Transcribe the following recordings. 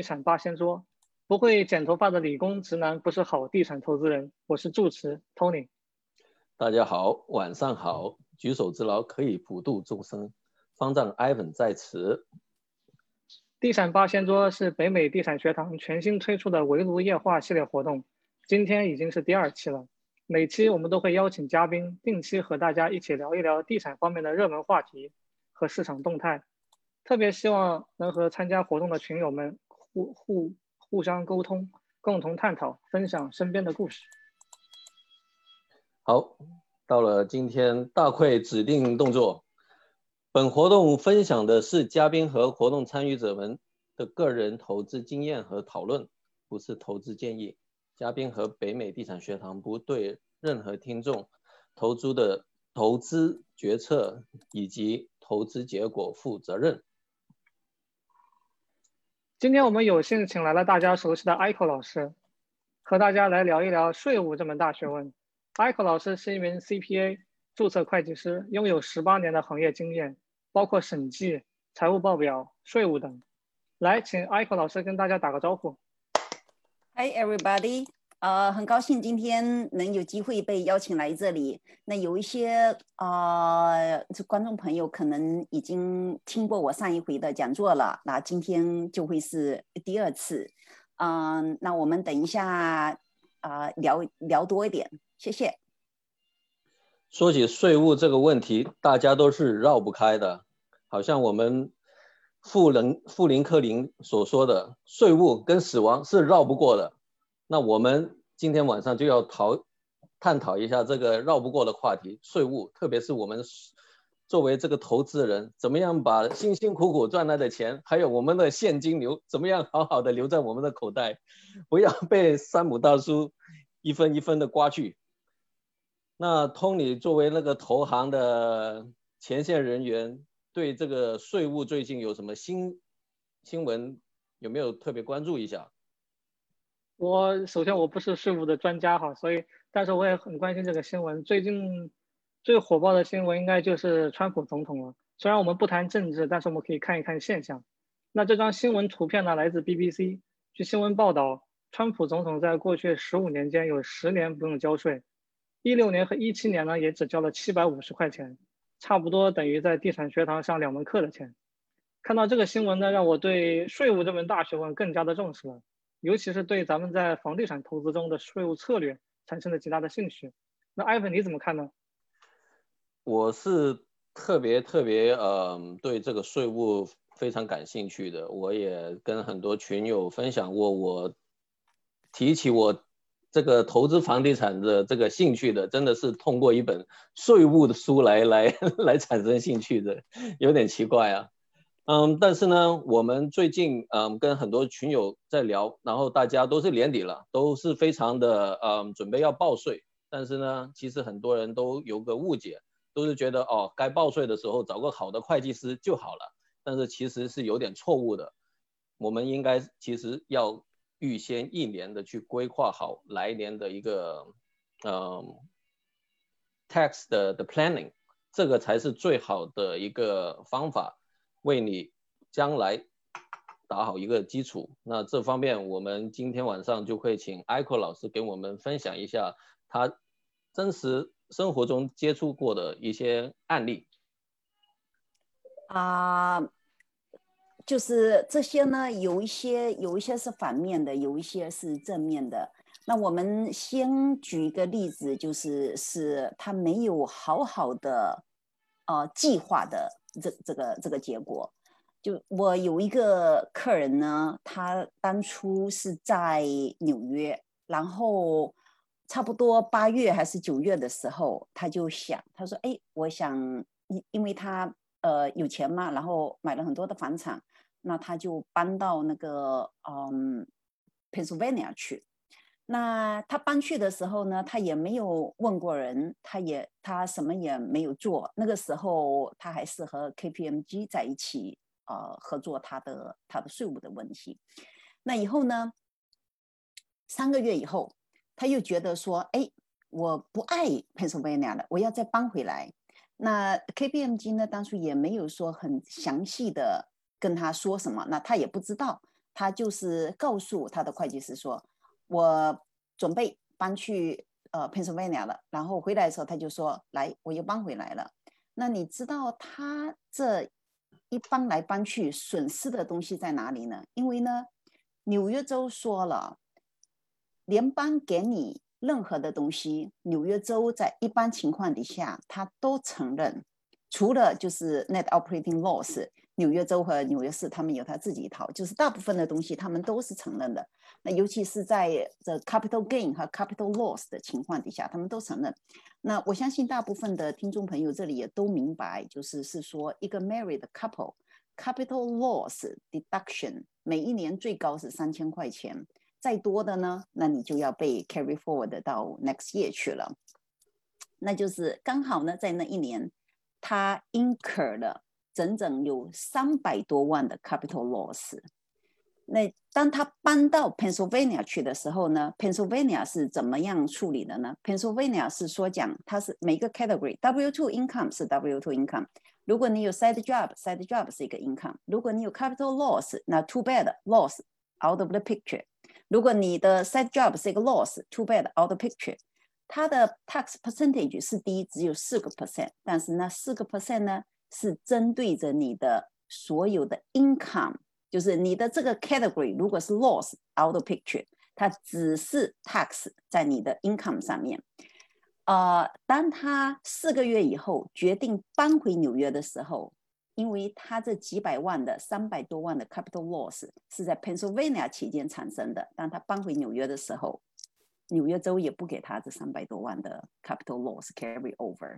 地产八仙桌，不会剪头发的理工直男不是好地产投资人。我是住持 Tony。大家好，晚上好。举手之劳可以普度众生，方丈 Ivan 在此。地产八仙桌是北美地产学堂全新推出的围炉夜话系列活动，今天已经是第二期了。每期我们都会邀请嘉宾，定期和大家一起聊一聊地产方面的热门话题和市场动态。特别希望能和参加活动的群友们互互互相沟通，共同探讨，分享身边的故事。好，到了今天大会指定动作。本活动分享的是嘉宾和活动参与者们的个人投资经验和讨论，不是投资建议。嘉宾和北美地产学堂不对任何听众投资的投资决策以及投资结果负责任。今天我们有幸请来了大家熟悉的 Ico 老师，和大家来聊一聊税务这门大学问。Ico 老师是一名 CPA 注册会计师，拥有十八年的行业经验，包括审计、财务报表、税务等。来，请 Ico 老师跟大家打个招呼。Hi everybody. 呃，很高兴今天能有机会被邀请来这里。那有一些啊，这观众朋友可能已经听过我上一回的讲座了，那今天就会是第二次。嗯，那我们等一下啊，聊聊多一点，谢谢。说起税务这个问题，大家都是绕不开的，好像我们富林富林克林所说的，税务跟死亡是绕不过的。那我们今天晚上就要讨探讨一下这个绕不过的话题——税务，特别是我们作为这个投资人，怎么样把辛辛苦苦赚来的钱，还有我们的现金流，怎么样好好的留在我们的口袋，不要被山姆大叔一分一分的刮去。那 Tony 作为那个投行的前线人员，对这个税务最近有什么新新闻？有没有特别关注一下？我首先我不是税务的专家哈，所以但是我也很关心这个新闻。最近最火爆的新闻应该就是川普总统了。虽然我们不谈政治，但是我们可以看一看现象。那这张新闻图片呢，来自 BBC。据新闻报道，川普总统在过去十五年间有十年不用交税，一六年和一七年呢也只交了七百五十块钱，差不多等于在地产学堂上两门课的钱。看到这个新闻呢，让我对税务这门大学问更加的重视了。尤其是对咱们在房地产投资中的税务策略产生了极大的兴趣。那艾文你怎么看呢？我是特别特别呃对这个税务非常感兴趣的。我也跟很多群友分享过，我提起我这个投资房地产的这个兴趣的，真的是通过一本税务的书来来 来产生兴趣的，有点奇怪啊。嗯，但是呢，我们最近嗯跟很多群友在聊，然后大家都是年底了，都是非常的嗯准备要报税，但是呢，其实很多人都有个误解，都是觉得哦该报税的时候找个好的会计师就好了，但是其实是有点错误的，我们应该其实要预先一年的去规划好来年的一个嗯 tax 的的 planning，这个才是最好的一个方法。为你将来打好一个基础。那这方面，我们今天晚上就会请艾克老师给我们分享一下他真实生活中接触过的一些案例。啊，就是这些呢，有一些有一些是反面的，有一些是正面的。那我们先举一个例子，就是是他没有好好的呃计划的。这这个这个结果，就我有一个客人呢，他当初是在纽约，然后差不多八月还是九月的时候，他就想，他说：“哎，我想，因因为他呃有钱嘛，然后买了很多的房产，那他就搬到那个嗯，Pennsylvania 去。”那他搬去的时候呢，他也没有问过人，他也他什么也没有做。那个时候他还是和 KPMG 在一起，呃，合作他的他的税务的问题。那以后呢，三个月以后，他又觉得说，哎，我不爱 Pennsylvania 了，我要再搬回来。那 KPMG 呢，当初也没有说很详细的跟他说什么，那他也不知道。他就是告诉他的会计师说，我准备搬去呃 Pennsylvania 了，然后回来的时候他就说，来，我又搬回来了。那你知道他这一搬来搬去损失的东西在哪里呢？因为呢，纽约州说了，联邦给你任何的东西，纽约州在一般情况底下他都承认。除了就是 net operating loss，纽约州和纽约市他们有他自己一套，就是大部分的东西他们都是承认的。那尤其是在这 capital gain 和 capital loss 的情况底下，他们都承认。那我相信大部分的听众朋友这里也都明白，就是是说一个 married couple capital loss deduction 每一年最高是三千块钱，再多的呢，那你就要被 carry forward 到 next year 去了。那就是刚好呢，在那一年。他 incurred 整整有三百多万的 capital loss。那当他搬到 Pennsylvania 去的时候呢，Pennsylvania 是怎么样处理的呢？Pennsylvania 是说讲它是每个 category W2 income 是 W2 income。如果你有 side job，side job 是一个 income。如果你有 capital loss，那 too bad loss out of the picture。如果你的 side job 是一个 loss，too bad out of picture。它的 tax percentage 是低，只有四个 percent，但是那四个 percent 呢，是针对着你的所有的 income，就是你的这个 category 如果是 loss out of picture，它只是 tax 在你的 income 上面。呃，当他四个月以后决定搬回纽约的时候，因为他这几百万的三百多万的 capital loss 是在 Pennsylvania 期间产生的，当他搬回纽约的时候。纽约州也不给他这三百多万的 capital loss carry over，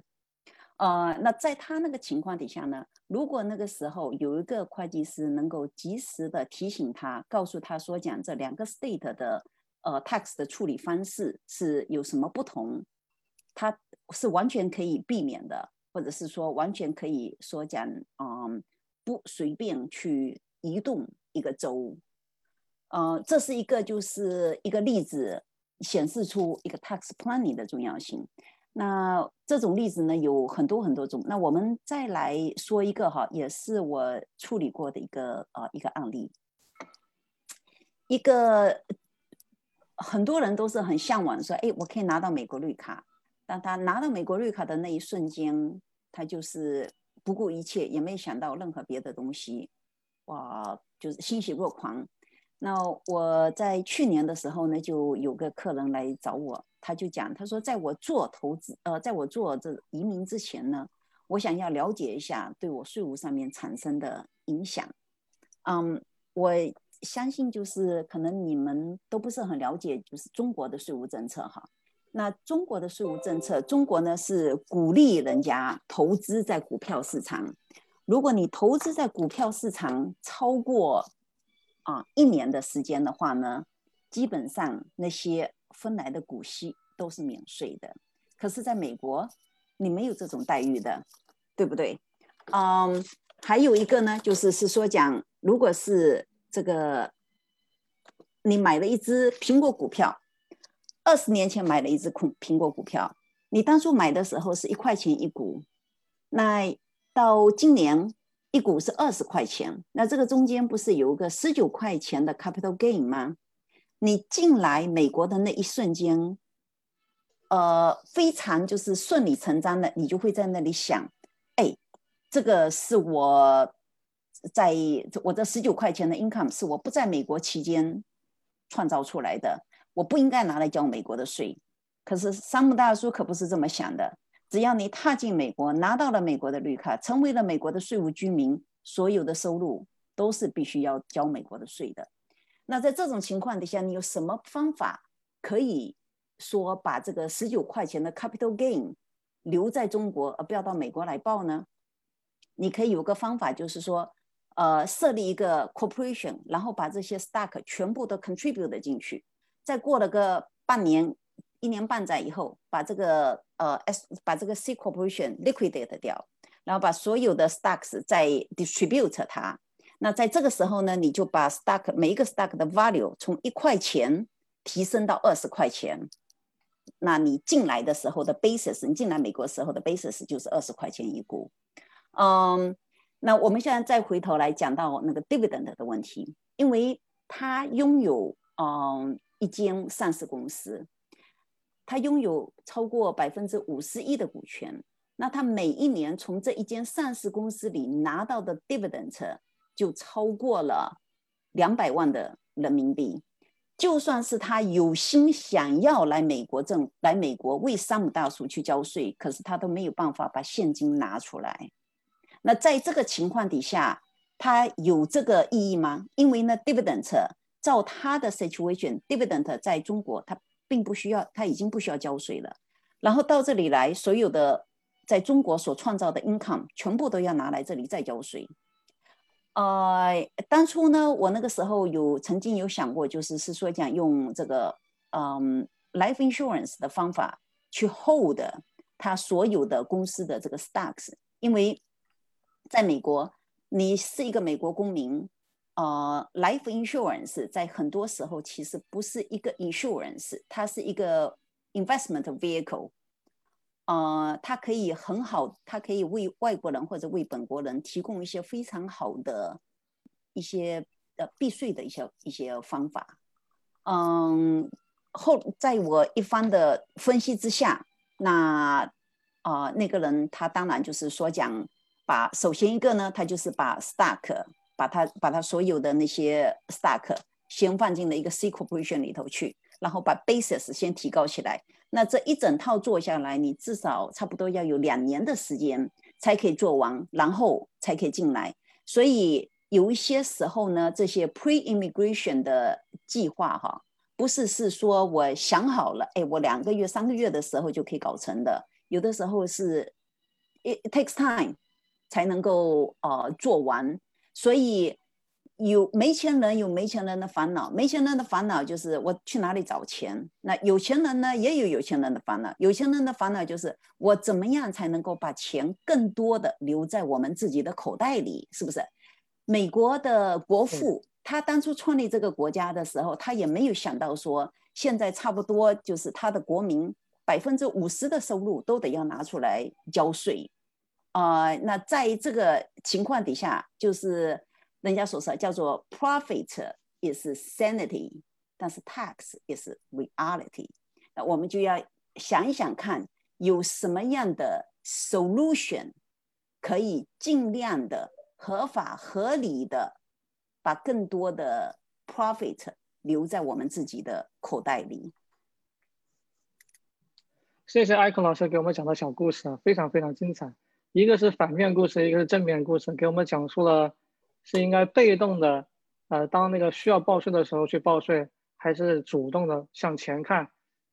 呃，那在他那个情况底下呢，如果那个时候有一个会计师能够及时的提醒他，告诉他说讲这两个 state 的呃 tax 的处理方式是有什么不同，他是完全可以避免的，或者是说完全可以说讲，嗯，不随便去移动一个州，呃，这是一个就是一个例子。显示出一个 tax planning 的重要性。那这种例子呢有很多很多种。那我们再来说一个哈，也是我处理过的一个呃一个案例。一个很多人都是很向往说，哎，我可以拿到美国绿卡。当他拿到美国绿卡的那一瞬间，他就是不顾一切，也没想到任何别的东西，哇，就是欣喜若狂。那我在去年的时候呢，就有个客人来找我，他就讲，他说，在我做投资，呃，在我做这移民之前呢，我想要了解一下对我税务上面产生的影响。嗯，我相信就是可能你们都不是很了解，就是中国的税务政策哈。那中国的税务政策，中国呢是鼓励人家投资在股票市场，如果你投资在股票市场超过。啊，一年的时间的话呢，基本上那些分来的股息都是免税的。可是，在美国，你没有这种待遇的，对不对？嗯，还有一个呢，就是是说讲，如果是这个，你买了一只苹果股票，二十年前买了一只苹苹果股票，你当初买的时候是一块钱一股，那到今年。一股是二十块钱，那这个中间不是有个十九块钱的 capital gain 吗？你进来美国的那一瞬间，呃，非常就是顺理成章的，你就会在那里想，哎，这个是我在我这十九块钱的 income 是我不在美国期间创造出来的，我不应该拿来交美国的税。可是山姆大叔可不是这么想的。只要你踏进美国，拿到了美国的绿卡，成为了美国的税务居民，所有的收入都是必须要交美国的税的。那在这种情况底下，你有什么方法可以说把这个十九块钱的 capital gain 留在中国，而不要到美国来报呢？你可以有个方法，就是说，呃，设立一个 corporation，然后把这些 stock 全部都 contribute 进去，再过了个半年。一年半载以后，把这个呃 S 把这个 C corporation liquidate 掉，然后把所有的 stocks 再 distribute 它。那在这个时候呢，你就把 stock 每一个 stock 的 value 从一块钱提升到二十块钱。那你进来的时候的 basis，你进来美国时候的 basis 就是二十块钱一股。嗯，那我们现在再回头来讲到那个 dividend 的问题，因为他拥有嗯一间上市公司，他拥有超过百分之五十一的股权。那他每一年从这一间上市公司里拿到的 dividend 就超过了两百万的人民币。就算是他有心想要来美国挣来美国为山姆大叔去交税，可是他都没有办法把现金拿出来。那在这个情况底下，他有这个意义吗？因为呢，dividend 照他的 situation，dividend 在中国他并不需要，他已经不需要交税了。然后到这里来，所有的在中国所创造的 income 全部都要拿来这里再交税。呃，当初呢，我那个时候有曾经有想过，就是是说讲用这个嗯 life insurance 的方法去 hold 他所有的公司的这个 stocks，因为在美国，你是一个美国公民，呃，life insurance 在很多时候其实不是一个 insurance，它是一个 investment vehicle，呃，它可以很好，它可以为外国人或者为本国人提供一些非常好的一些呃避税的一些一些方法。嗯，后在我一番的分析之下，那啊那个人他当然就是说讲。把首先一个呢，他就是把 stock，把他把他所有的那些 stock 先放进了一个 C corporation 里头去，然后把 basis 先提高起来。那这一整套做下来，你至少差不多要有两年的时间才可以做完，然后才可以进来。所以有一些时候呢，这些 pre immigration 的计划哈，不是是说我想好了，哎，我两个月、三个月的时候就可以搞成的。有的时候是 it takes time。才能够呃做完，所以有没钱人有没钱人的烦恼，没钱人的烦恼就是我去哪里找钱。那有钱人呢也有有钱人的烦恼，有钱人的烦恼就是我怎么样才能够把钱更多的留在我们自己的口袋里，是不是？美国的国父他当初创立这个国家的时候，他也没有想到说现在差不多就是他的国民百分之五十的收入都得要拿出来交税。啊，那在这个情况底下，就是人家所说叫做 “profit is sanity”，但是 “tax 也是 reality”。那我们就要想一想看，有什么样的 solution 可以尽量的合法合理的把更多的 profit 留在我们自己的口袋里。谢谢艾克老师给我们讲的小故事啊，非常非常精彩。一个是反面故事，一个是正面故事，给我们讲述了是应该被动的，呃，当那个需要报税的时候去报税，还是主动的向前看，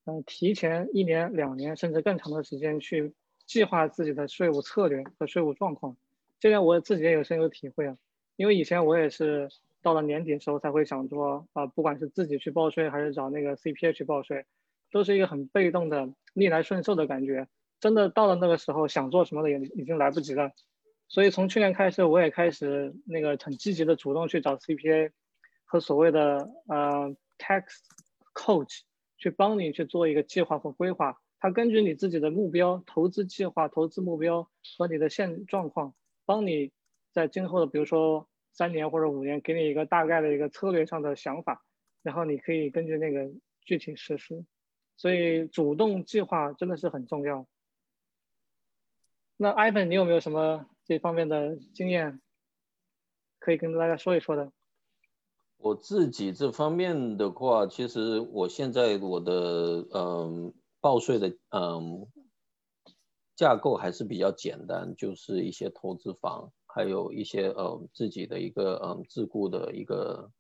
嗯，提前一年、两年甚至更长的时间去计划自己的税务策略和税务状况。这点我自己也有深有体会啊，因为以前我也是到了年底的时候才会想说，啊，不管是自己去报税还是找那个 CPA 去报税，都是一个很被动的逆来顺受的感觉。真的到了那个时候，想做什么的也已经来不及了。所以从去年开始，我也开始那个很积极的主动去找 CPA 和所谓的呃 tax coach 去帮你去做一个计划和规划。他根据你自己的目标、投资计划、投资目标和你的现状况，帮你在今后的比如说三年或者五年，给你一个大概的一个策略上的想法，然后你可以根据那个具体实施。所以主动计划真的是很重要。那 Ivan，你有没有什么这方面的经验可以跟大家说一说的？我自己这方面的话，其实我现在我的嗯报税的嗯架构还是比较简单，就是一些投资房，还有一些呃自己的一个嗯自雇的一个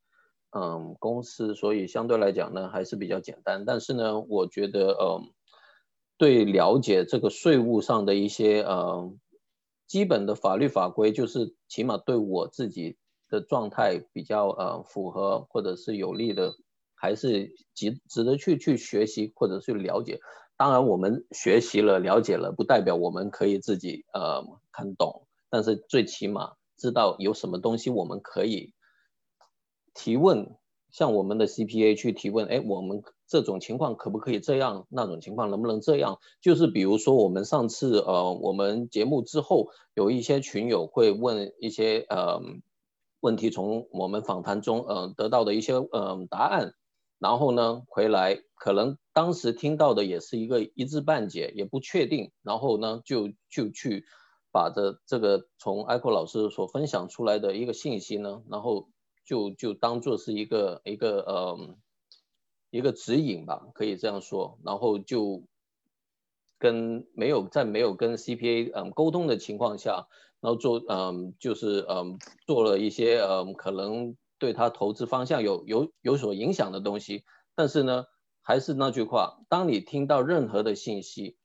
嗯公司，所以相对来讲呢还是比较简单。但是呢，我觉得嗯。对了解这个税务上的一些嗯基本的法律法规，就是起码对我自己的状态比较呃符合或者是有利的，还是值值得去去学习或者去了解。当然，我们学习了了解了，不代表我们可以自己呃看懂，但是最起码知道有什么东西我们可以提问。向我们的 CPA 去提问，哎，我们这种情况可不可以这样？那种情况能不能这样？就是比如说，我们上次呃，我们节目之后有一些群友会问一些呃问题从我们访谈中呃得到的一些呃答案，然后呢回来可能当时听到的也是一个一知半解，也不确定，然后呢就就去把这这个从艾克老师所分享出来的一个信息呢，然后就就当做是一个一个呃一个指引吧，可以这样说，然后就跟没有在没有跟 CPA 嗯沟通的情况下。然后做嗯，就是嗯，做了一些嗯，可能对他投资方向有有有所影响的东西。但是呢，还是那句话，当你听到任何的信息，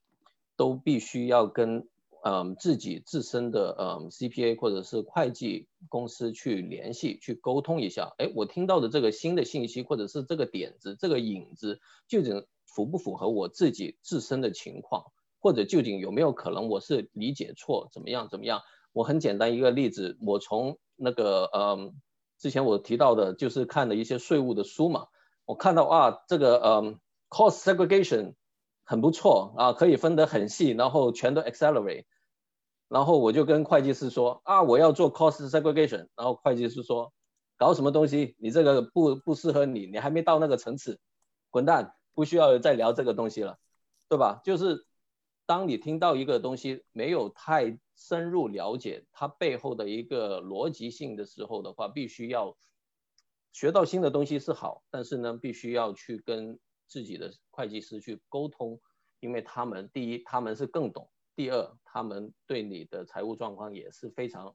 都必须要跟嗯自己自身的嗯 CPA 或者是会计公司去联系，去沟通一下。哎，我听到的这个新的信息，或者是这个点子、这个影子，究竟符不符合我自己自身的情况，或者究竟有没有可能我是理解错，怎么样怎么样？我很简单一个例子，我从那个嗯，之前我提到的，就是看的一些税务的书嘛，我看到啊，这个嗯，cost segregation 很不错啊，可以分得很细，然后全都 accelerate，然后我就跟会计师说啊，我要做 cost segregation，然后会计师说，搞什么东西，你这个不不适合你，你还没到那个层次，滚蛋，不需要再聊这个东西了，对吧？就是当你听到一个东西没有太深入了解它背后的一个逻辑性的时候的话，必须要学到新的东西是好，但是呢，必须要去跟自己的会计师去沟通，因为他们第一他们是更懂，第二他们对你的财务状况也是非常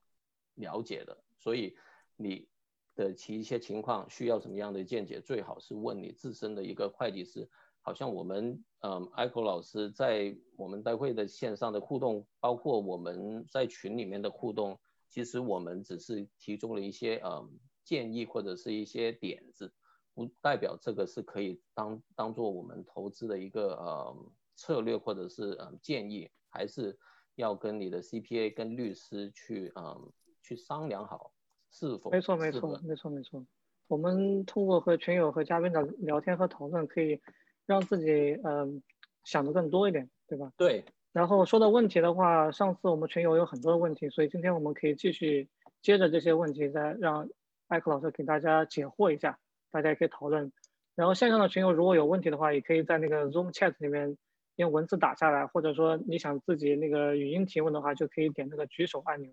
了解的，所以你的其一些情况需要什么样的见解，最好是问你自身的一个会计师。好像我们嗯，艾克老师在我们待会的线上的互动，包括我们在群里面的互动，其实我们只是提供了一些嗯建议或者是一些点子，不代表这个是可以当当做我们投资的一个呃策略或者是嗯建议，还是要跟你的 CPA 跟律师去嗯去商量好是否没错没错没错没错，我们通过和群友和嘉宾的聊天和讨论可以。让自己嗯想的更多一点，对吧？对。然后说到问题的话，上次我们群友有很多的问题，所以今天我们可以继续接着这些问题，再让艾克老师给大家解惑一下，大家也可以讨论。然后线上的群友如果有问题的话，也可以在那个 Zoom Chat 里面用文字打下来，或者说你想自己那个语音提问的话，就可以点那个举手按钮。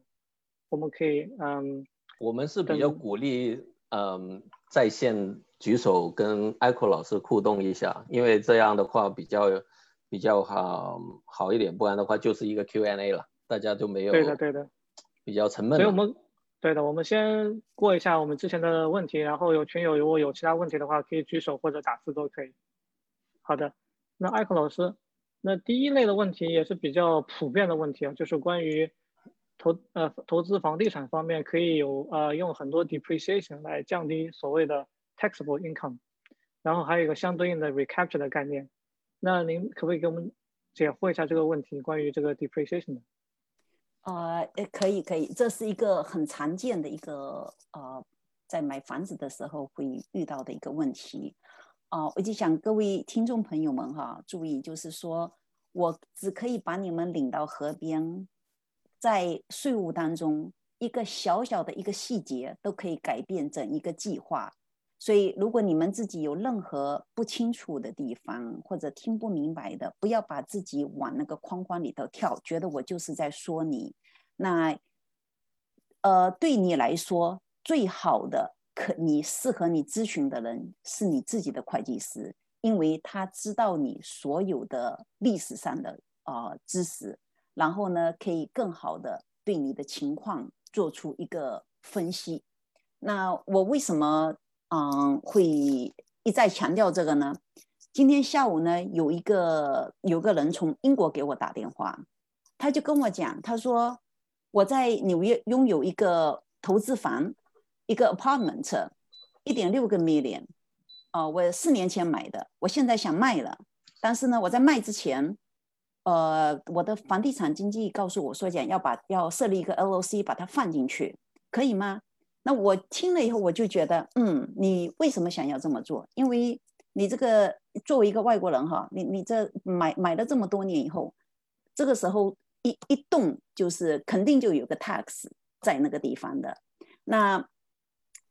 我们可以嗯，我们是比较鼓励嗯在线。举手跟艾克老师互动一下，因为这样的话比较比较好好一点，不然的话就是一个 Q&A 了，大家就没有对的对的，比较沉闷。所以我们对的，我们先过一下我们之前的问题，然后有群友如果有其他问题的话，可以举手或者打字都可以。好的，那艾克老师，那第一类的问题也是比较普遍的问题啊，就是关于投呃投资房地产方面可以有呃用很多 depreciation 来降低所谓的。taxable income，然后还有一个相对应的 recapture 的概念，那您可不可以给我们解惑一下这个问题？关于这个 depreciation 的？呃，可以可以，这是一个很常见的一个呃，在买房子的时候会遇到的一个问题。啊，我就想各位听众朋友们哈，注意，就是说我只可以把你们领到河边，在税务当中一个小小的一个细节都可以改变整一个计划。所以，如果你们自己有任何不清楚的地方或者听不明白的，不要把自己往那个框框里头跳，觉得我就是在说你。那，呃，对你来说最好的可你适合你咨询的人是你自己的会计师，因为他知道你所有的历史上的啊知识，然后呢，可以更好的对你的情况做出一个分析。那我为什么？嗯，会一再强调这个呢。今天下午呢，有一个有个人从英国给我打电话，他就跟我讲，他说我在纽约拥有一个投资房，一个 apartment，一点六个 million，哦，我四年前买的，我现在想卖了，但是呢，我在卖之前，呃，我的房地产经纪告诉我说，讲要把要设立一个 LOC，把它放进去，可以吗？那我听了以后，我就觉得，嗯，你为什么想要这么做？因为你这个作为一个外国人哈，你你这买买了这么多年以后，这个时候一一动就是肯定就有个 tax 在那个地方的。那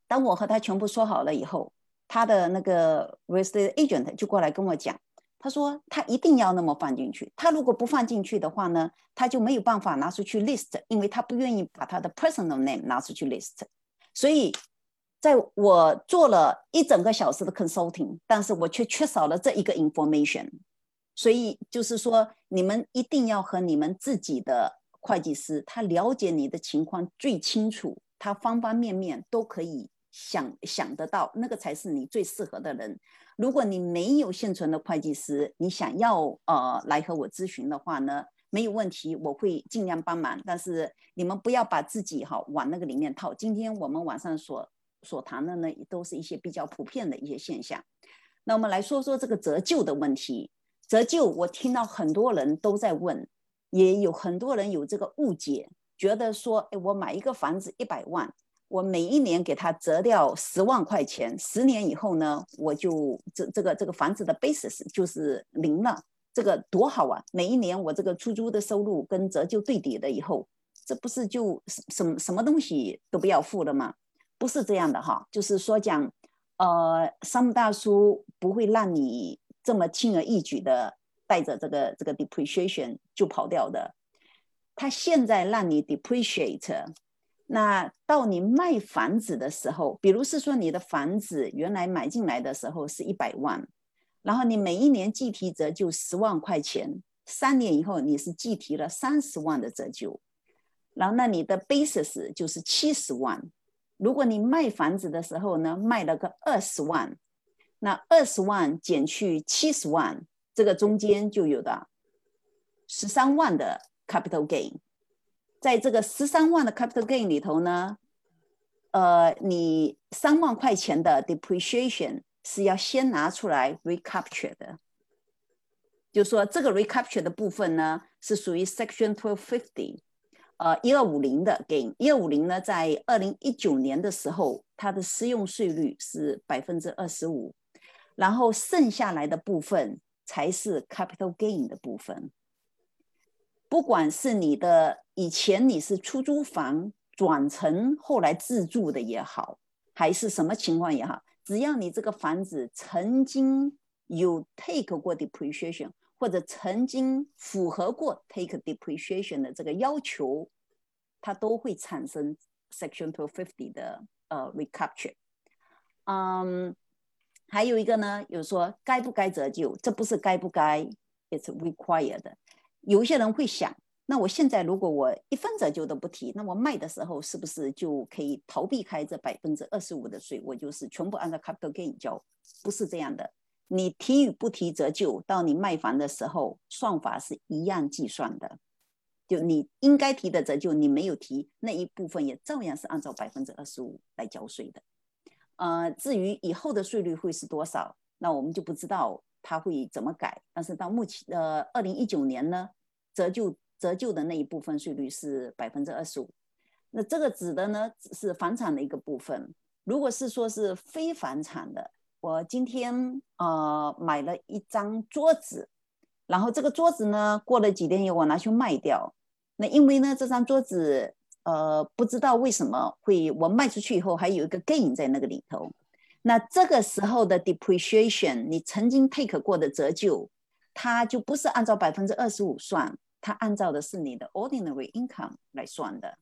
当我和他全部说好了以后，他的那个 real estate agent 就过来跟我讲，他说他一定要那么放进去，他如果不放进去的话呢，他就没有办法拿出去 list，因为他不愿意把他的 personal name 拿出去 list。所以，在我做了一整个小时的 consulting，但是我却缺少了这一个 information。所以就是说，你们一定要和你们自己的会计师，他了解你的情况最清楚，他方方面面都可以想想得到，那个才是你最适合的人。如果你没有现存的会计师，你想要呃来和我咨询的话呢，没有问题，我会尽量帮忙。但是你们不要把自己哈往那个里面套。今天我们晚上所所谈的呢，都是一些比较普遍的一些现象。那我们来说说这个折旧的问题。折旧，我听到很多人都在问，也有很多人有这个误解，觉得说，哎，我买一个房子一百万，我每一年给他折掉十万块钱，十年以后呢，我就这这个这个房子的 basis 就是零了，这个多好啊！每一年我这个出租的收入跟折旧对抵了以后，这不是就什么什么东西都不要付了吗？不是这样的哈，就是说讲，呃，商务大叔不会让你。这么轻而易举的带着这个这个 depreciation 就跑掉的，他现在让你 depreciate，那到你卖房子的时候，比如是说你的房子原来买进来的时候是一百万，然后你每一年计提折旧十万块钱，三年以后你是计提了三十万的折旧，然后那你的 basis 就是七十万，如果你卖房子的时候呢，卖了个二十万。那二十万减去七十万，这个中间就有的十三万的 capital gain，在这个十三万的 capital gain 里头呢，呃，你三万块钱的 depreciation 是要先拿出来 recapture 的，就说这个 recapture 的部分呢是属于 section twelve fifty，呃，一二五零的 gain，一二五零呢在二零一九年的时候，它的适用税率是百分之二十五。然后剩下来的部分才是 capital gain 的部分。不管是你的以前你是出租房转成后来自住的也好，还是什么情况也好，只要你这个房子曾经有 take 过 depreciation，或者曾经符合过 take depreciation 的这个要求，它都会产生 section two fifty 的呃 recapture。嗯。还有一个呢，有说该不该折旧？这不是该不该，it's required。有一些人会想，那我现在如果我一分折旧都不提，那我卖的时候是不是就可以逃避开这百分之二十五的税？我就是全部按照 capital gain 交？不是这样的，你提与不提折旧，到你卖房的时候，算法是一样计算的。就你应该提的折旧，你没有提那一部分，也照样是按照百分之二十五来交税的。呃，至于以后的税率会是多少，那我们就不知道它会怎么改。但是到目前，呃，二零一九年呢，折旧折旧的那一部分税率是百分之二十五。那这个指的呢是房产的一个部分。如果是说是非房产的，我今天呃买了一张桌子，然后这个桌子呢过了几天以后我拿去卖掉，那因为呢这张桌子。呃，不知道为什么会我卖出去以后还有一个 gain 在那个里头，那这个时候的 depreciation，你曾经 take 过的折旧，它就不是按照百分之二十五算，它按照的是你的 ordinary income 来算的，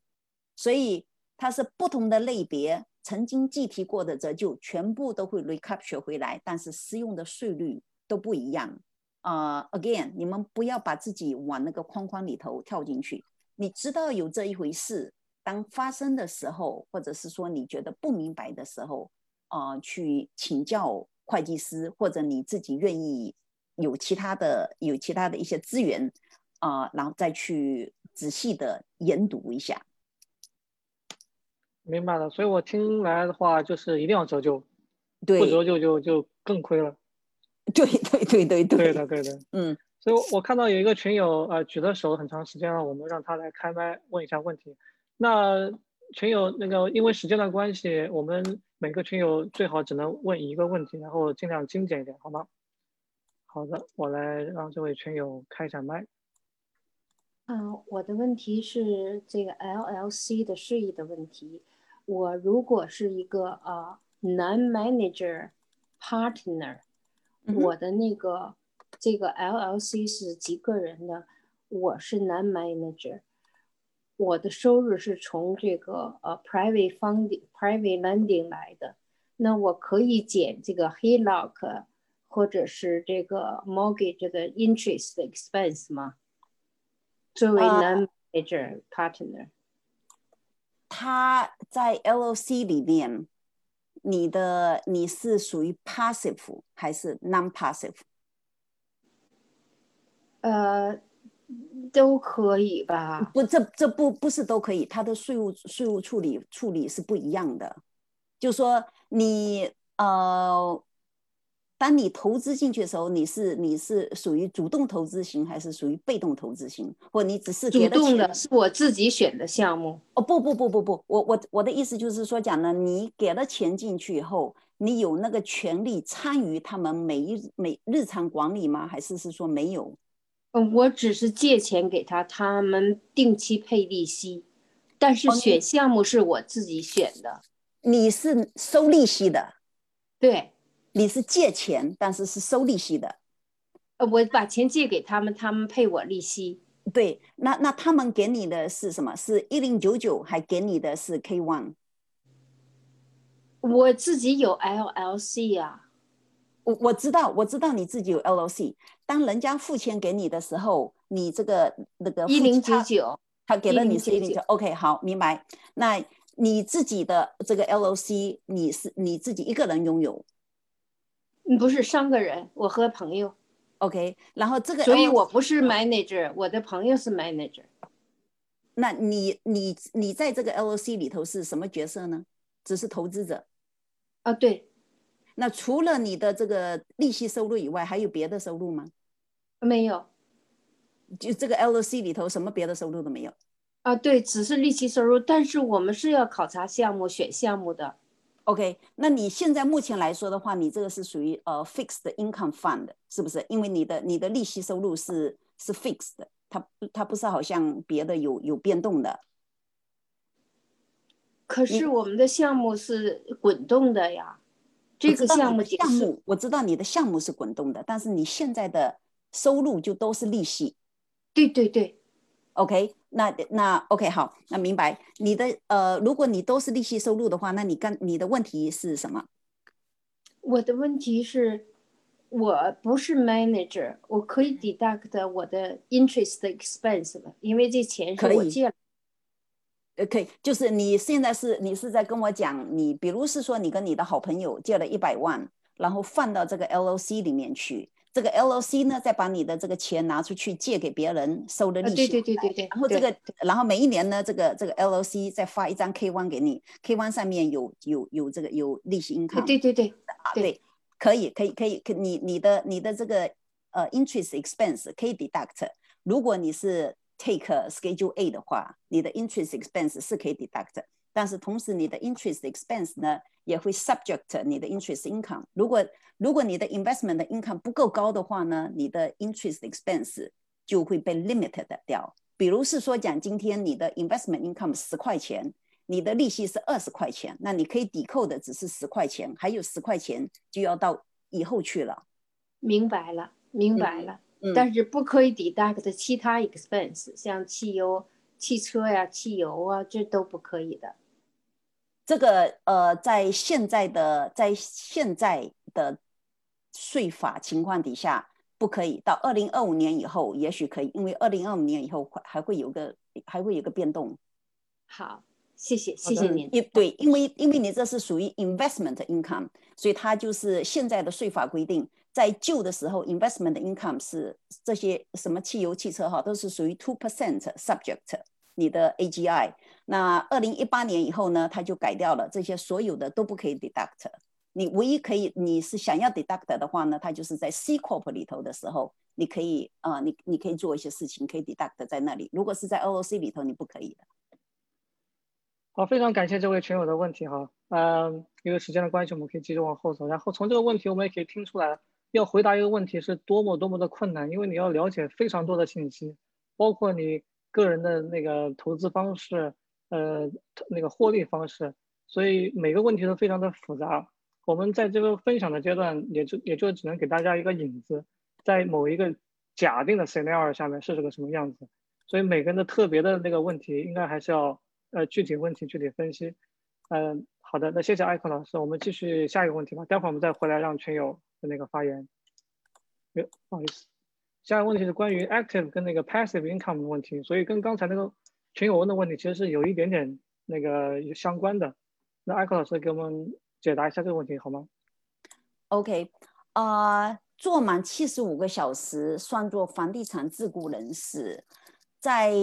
所以它是不同的类别曾经计提过的折旧全部都会 recapture 回来，但是适用的税率都不一样。啊，again，你们不要把自己往那个框框里头跳进去。你知道有这一回事，当发生的时候，或者是说你觉得不明白的时候，啊，去请教会计师，或者你自己愿意有其他的有其他的一些资源，啊，然后再去仔细的研读一下。明白了，所以我听来的话就是一定要折旧，对，不折旧就就更亏了。对对对对对，对的对的，嗯。所以，我看到有一个群友，呃，举了手很长时间了，我们让他来开麦问一下问题。那群友那个，因为时间的关系，我们每个群友最好只能问一个问题，然后尽量精简一点，好吗？好的，我来让这位群友开一下麦。嗯，我的问题是这个 LLC 的税益的问题。我如果是一个呃 non manager partner，我的那个这个 LLC 是几个人的，我是 non manager，我的收入是从这个呃 private funding private lending 来的，那我可以减这个 HELOC 或者是这个 mortgage 的 interest expense 吗？作为 non manager partner。他在 LOC 里面，你的你是属于 passive 还是 non-passive？呃，都可以吧？不，这这不不是都可以，它的税务税务处理处理是不一样的。就说你呃。当你投资进去的时候，你是你是属于主动投资型还是属于被动投资型？或你只是主动的是我自己选的项目？哦不不不不不，我我我的意思就是说讲呢，你给了钱进去以后，你有那个权利参与他们每一每日常管理吗？还是是说没有？嗯，我只是借钱给他，他们定期配利息，但是选项目是我自己选的。你是收利息的？对。你是借钱，但是是收利息的。呃，我把钱借给他们，他们配我利息。对，那那他们给你的是什么？是一零九九，还给你的是 K one？我自己有 LLC 啊。我我知道，我知道你自己有 LLC。当人家付钱给你的时候，你这个那个一零九九，他给了你是一零九。OK，好，明白。那你自己的这个 LLC，你是你自己一个人拥有？不是三个人，我和朋友，OK。然后这个，所以我不是 manager，我的朋友是 manager。那你你你在这个 LOC 里头是什么角色呢？只是投资者。啊，对。那除了你的这个利息收入以外，还有别的收入吗？没有。就这个 LOC 里头什么别的收入都没有。啊，对，只是利息收入。但是我们是要考察项目、选项目的。OK，那你现在目前来说的话，你这个是属于呃 fixed income fund，是不是？因为你的你的利息收入是是 fixed 的，它它不是好像别的有有变动的。可是我们的项目是滚动的呀，这个项目项目我知道你的项目是滚动的，但是你现在的收入就都是利息。对对对。OK，那那 OK 好，那明白你的呃，如果你都是利息收入的话，那你刚你的问题是什么？我的问题是，我不是 manager，我可以 deduct 我的 interest expense 了，因为这钱是我借了。呃，可以，就是你现在是你是在跟我讲，你比如是说你跟你的好朋友借了一百万，然后放到这个 LOC 里面去。这个 LOC 呢，再把你的这个钱拿出去借给别人，收的利息。对对对对对。然后这个，然后每一年呢，这个这个 LOC 再发一张 K one 给你，K one 上面有有有这个有利息 income。对对对。啊，对，可以可以可以，可你你的你的这个呃 interest expense 可以 deduct。如果你是 take Schedule A 的话，你的 interest expense 是可以 deduct。但是同时，你的 interest expense 呢也会 subject 你的 interest income。如果如果你的 investment 的 income 不够高的话呢，你的 interest expense 就会被 limited 掉。比如是说讲，今天你的 investment income 十块钱，你的利息是二十块钱，那你可以抵扣的只是十块钱，还有十块钱就要到以后去了。明白了，明白了。但是不可以 deduct 其他 expense，像汽油、汽车呀、汽油啊，这都不可以的。这个呃，在现在的在现在的税法情况底下，不可以。到二零二五年以后，也许可以，因为二零二五年以后还还会有个还会有个变动。好，谢谢，谢谢您。因对，因为因为你这是属于 investment income，所以它就是现在的税法规定，在旧的时候，investment income 是这些什么汽油、汽车哈，都是属于 two percent subject 你的 AGI。那二零一八年以后呢，他就改掉了这些所有的都不可以 deduct。你唯一可以，你是想要 deduct 的话呢，它就是在 C corp 里头的时候，你可以啊，你你可以做一些事情，可以 deduct 在那里。如果是在 LOC 里头，你不可以的。好，非常感谢这位群友的问题哈。嗯，因为时间的关系，我们可以继续往后走。然后从这个问题，我们也可以听出来，要回答一个问题是多么多么的困难，因为你要了解非常多的信息，包括你个人的那个投资方式。呃，那个获利方式，所以每个问题都非常的复杂。我们在这个分享的阶段，也就也就只能给大家一个引子，在某一个假定的 scenario 下面是这个什么样子。所以每个人的特别的那个问题，应该还是要呃具体问题具体分析。嗯，好的，那谢谢艾克老师，我们继续下一个问题吧。待会儿我们再回来让群友那个发言。哟，不好意思，下一个问题是关于 active 跟那个 passive income 的问题，所以跟刚才那个群友问的问题其实是有一点点那个相关的。那艾克老师给我们。解答一下这个问题好吗？OK，啊，做满七十五个小时算作房地产自雇人士，在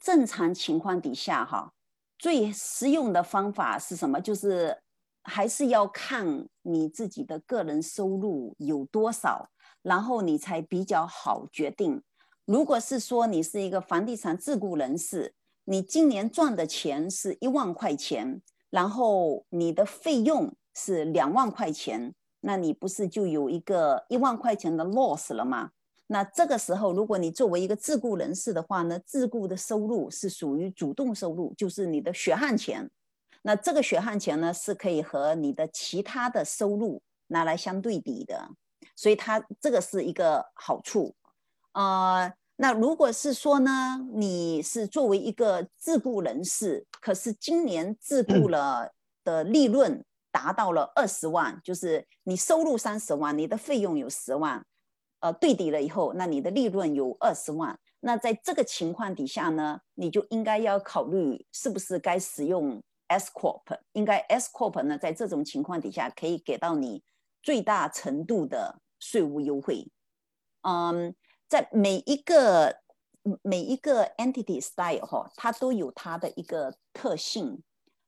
正常情况底下，哈，最实用的方法是什么？就是还是要看你自己的个人收入有多少，然后你才比较好决定。如果是说你是一个房地产自雇人士，你今年赚的钱是一万块钱。然后你的费用是两万块钱，那你不是就有一个一万块钱的 loss 了吗？那这个时候，如果你作为一个自雇人士的话呢，自雇的收入是属于主动收入，就是你的血汗钱。那这个血汗钱呢，是可以和你的其他的收入拿来相对比的，所以它这个是一个好处啊。那如果是说呢，你是作为一个自雇人士，可是今年自 雇了的利润达到了二十万，就是你收入三十万，你的费用有十万，呃，对抵了以后，那你的利润有二十万。那在这个情况底下呢，你就应该要考虑是不是该使用 S corp。应该 S corp 呢，在这种情况底下可以给到你最大程度的税务优惠。嗯。在每一个每一个 entity style 哈，它都有它的一个特性，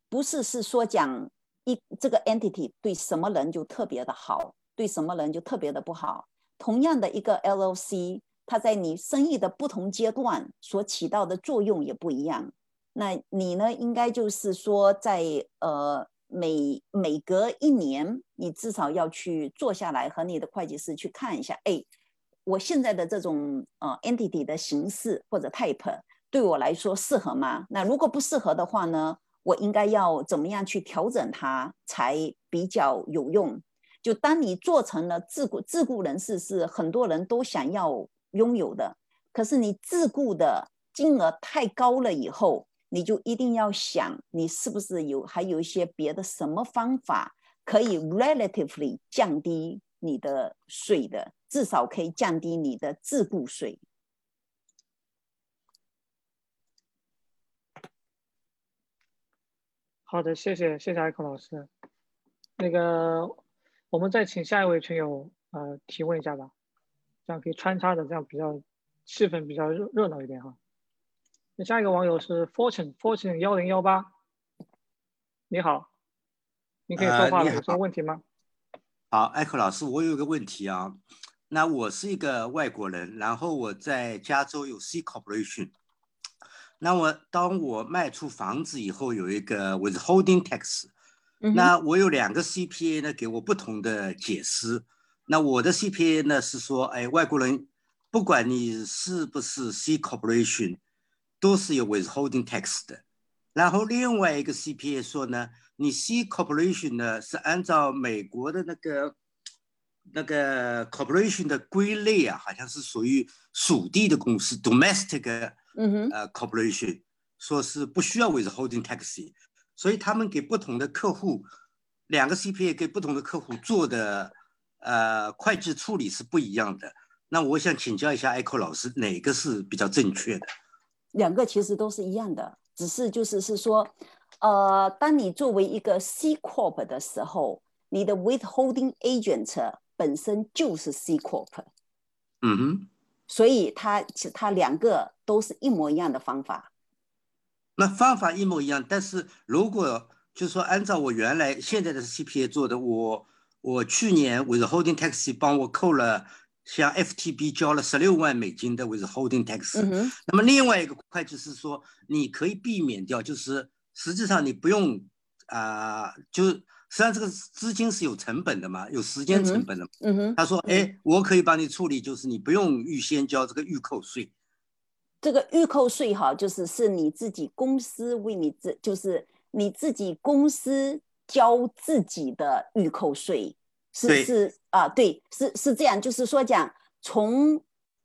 不是是说讲一这个 entity 对什么人就特别的好，对什么人就特别的不好。同样的一个 LOC，它在你生意的不同阶段所起到的作用也不一样。那你呢，应该就是说在呃每每隔一年，你至少要去坐下来和你的会计师去看一下，哎。我现在的这种呃 entity 的形式或者 type 对我来说适合吗？那如果不适合的话呢，我应该要怎么样去调整它才比较有用？就当你做成了自雇自雇人士，是很多人都想要拥有的，可是你自雇的金额太高了以后，你就一定要想，你是不是有还有一些别的什么方法可以 relatively 降低你的税的？至少可以降低你的自雇税。好的，谢谢谢谢艾克老师。那个，我们再请下一位群友呃提问一下吧，这样可以穿插的，这样比较气氛比较热热闹一点哈。那下一个网友是 Fortune Fortune 幺零幺八，你好，你可以说话了，有什么问题吗？好，艾克老师，我有个问题啊。那我是一个外国人，然后我在加州有 C corporation。那我当我卖出房子以后，有一个 withholding tax。那我有两个 CPA 呢，给我不同的解释。那我的 CPA 呢是说，哎，外国人不管你是不是 C corporation，都是有 withholding tax 的。然后另外一个 CPA 说呢，你 C corporation 呢是按照美国的那个。那个 corporation 的归类啊，好像是属于属地的公司 （domestic） 嗯哼呃 corporation，说是不需要 withholding tax，所以他们给不同的客户，两个 CPA 给不同的客户做的呃会计处理是不一样的。那我想请教一下 Echo 老师，哪个是比较正确的？两个其实都是一样的，只是就是是说，呃，当你作为一个 C corp 的时候，你的 withholding agent。本身就是 C corp，嗯哼，所以它其它两个都是一模一样的方法。那方法一模一样，但是如果就是说按照我原来现在的 CPA 做的，我我去年 withholding tax 帮我扣了，像 FTB 交了十六万美金的 withholding tax。嗯那么另外一个会计是说，你可以避免掉，就是实际上你不用啊，就。实际上这个资金是有成本的嘛，有时间成本的。嗯哼。他说：“哎，我可以帮你处理，就是你不用预先交这个预扣税。这个预扣税哈，就是是你自己公司为你自，就是你自己公司交自己的预扣税，是是啊，对，是是这样，就是说讲从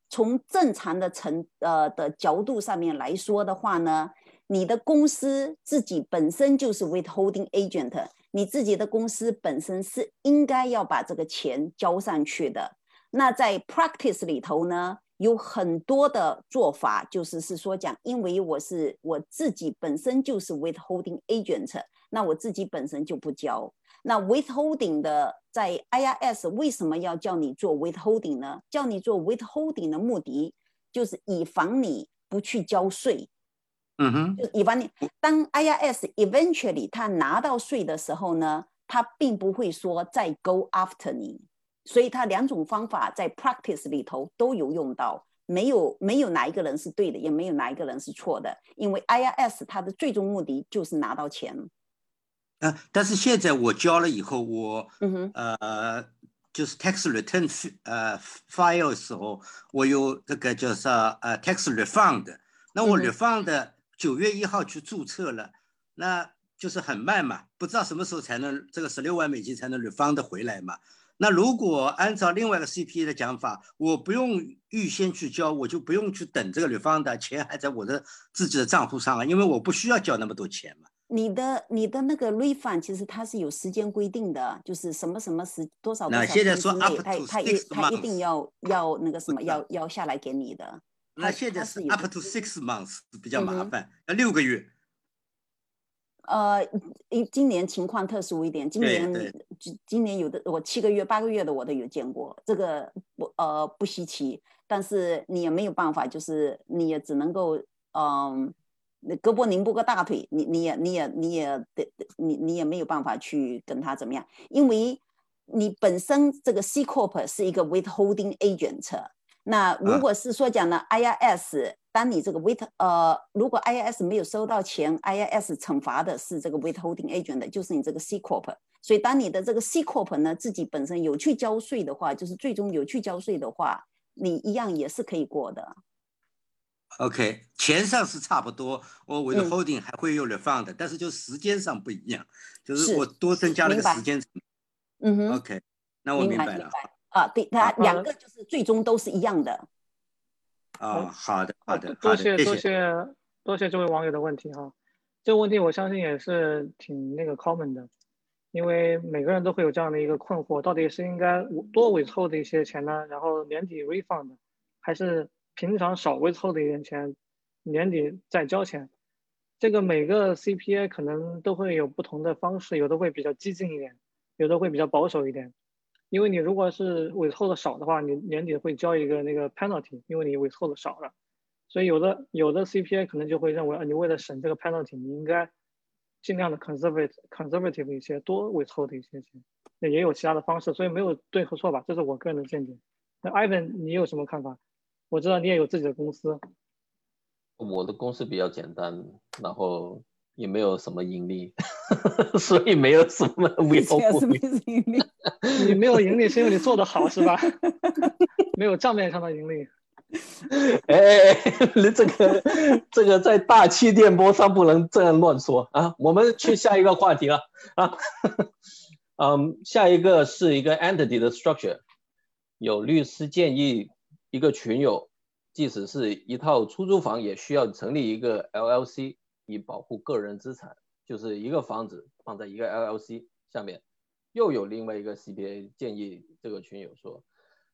从正常的程呃的角度上面来说的话呢，你的公司自己本身就是 withholding agent，你自己的公司本身是应该要把这个钱交上去的。那在 practice 里头呢，有很多的做法，就是是说讲，因为我是我自己本身就是 withholding agent，那我自己本身就不交。那 withholding 的在 IRS 为什么要叫你做 withholding 呢？叫你做 withholding 的目的就是以防你不去交税，嗯哼，就是以防你当 IRS eventually 他拿到税的时候呢，他并不会说再 go after 你，所以他两种方法在 practice 里头都有用到，没有没有哪一个人是对的，也没有哪一个人是错的，因为 IRS 它的最终目的就是拿到钱。呃，但是现在我交了以后，我嗯哼，呃，就是 tax return 呃 file 的时候，我有这个叫啥呃 tax refund，那我 refund 九月一号去注册了，那就是很慢嘛，不知道什么时候才能这个十六万美金才能 refund 回来嘛。那如果按照另外一个 CPA 的讲法，我不用预先去交，我就不用去等这个 refund，钱还在我的自己的账户上啊，因为我不需要交那么多钱嘛。你的你的那个 refund 其实它是有时间规定的，就是什么什么时多少多那少现在说天之内，up 它 to 它一它一定要要那个什么要要下来给你的。那现在是 up to six months 比较麻烦，要六个月。呃，因今年情况特殊一点，今年对今今年有的我七个月、八个月的我都有见过，这个不呃不稀奇，但是你也没有办法，就是你也只能够嗯，那胳膊拧不过大腿，你你也你也你也得你你也没有办法去跟他怎么样，因为你本身这个 C corp 是一个 withholding agent，那如啊果是说讲呢，IRS，当你这个 with 呃，如果 IRS 没有收到钱，IRS 惩罚的是这个 withholding agent，就是你这个 C corp。所以当你的这个 C corp 呢自己本身有去交税的话，就是最终有去交税的话，你一样也是可以过的。OK，钱上是差不多，我嗯 withholding 还会有 refund，、但是就时间上不一样，就是是我多增加了个时间成嗯哼。OK，那我明明白了。白明白啊，对，它两个就是最终都是一样的。啊，好的，好的，多，谢谢多谢多谢这位网友的问题哈，这个问题我相信也是挺那个 common 的，因为每个人都会有这样的一个困惑，到底是应该多 withhold 一些钱呢，然后年底 refund，还是平常少 withhold 一点钱，年底再交钱？这个每个 CPA 可能都会有不同的方式，有的会比较激进一点，有的会比较保守一点。因为你如果是 withhold 少的话，你年底会交一个那个 penalty，因为你 withhold 少了。所以有的有的 CPA 可能就会认为，啊，你为了省这个 penalty，你应该尽量的 conservative conservative 一些，多 withhold 一些钱。那也有其他的方式，所以没有对和错吧，这是我个人的见解。那 Ivan，你有什么看法？我知道你也有自己的公司，我的公司比较简单，然后也没有什么盈利，所以没有什么这 withhold 个是不不是盈利？你没有盈利是因为你做的好是吧？没有账面上的盈利。哎哎哎，你这个这个在大气电波上不能这样乱说啊！我们去下一个话题了啊。嗯，下一个是一个 entity 的 structure，有律师建议一个群友，即使是一套出租房，也需要成立一个 LLC 以保护个人资产，就是一个房子放在一个 LLC 下面。又有另外一个 CPA 建议这个群友说，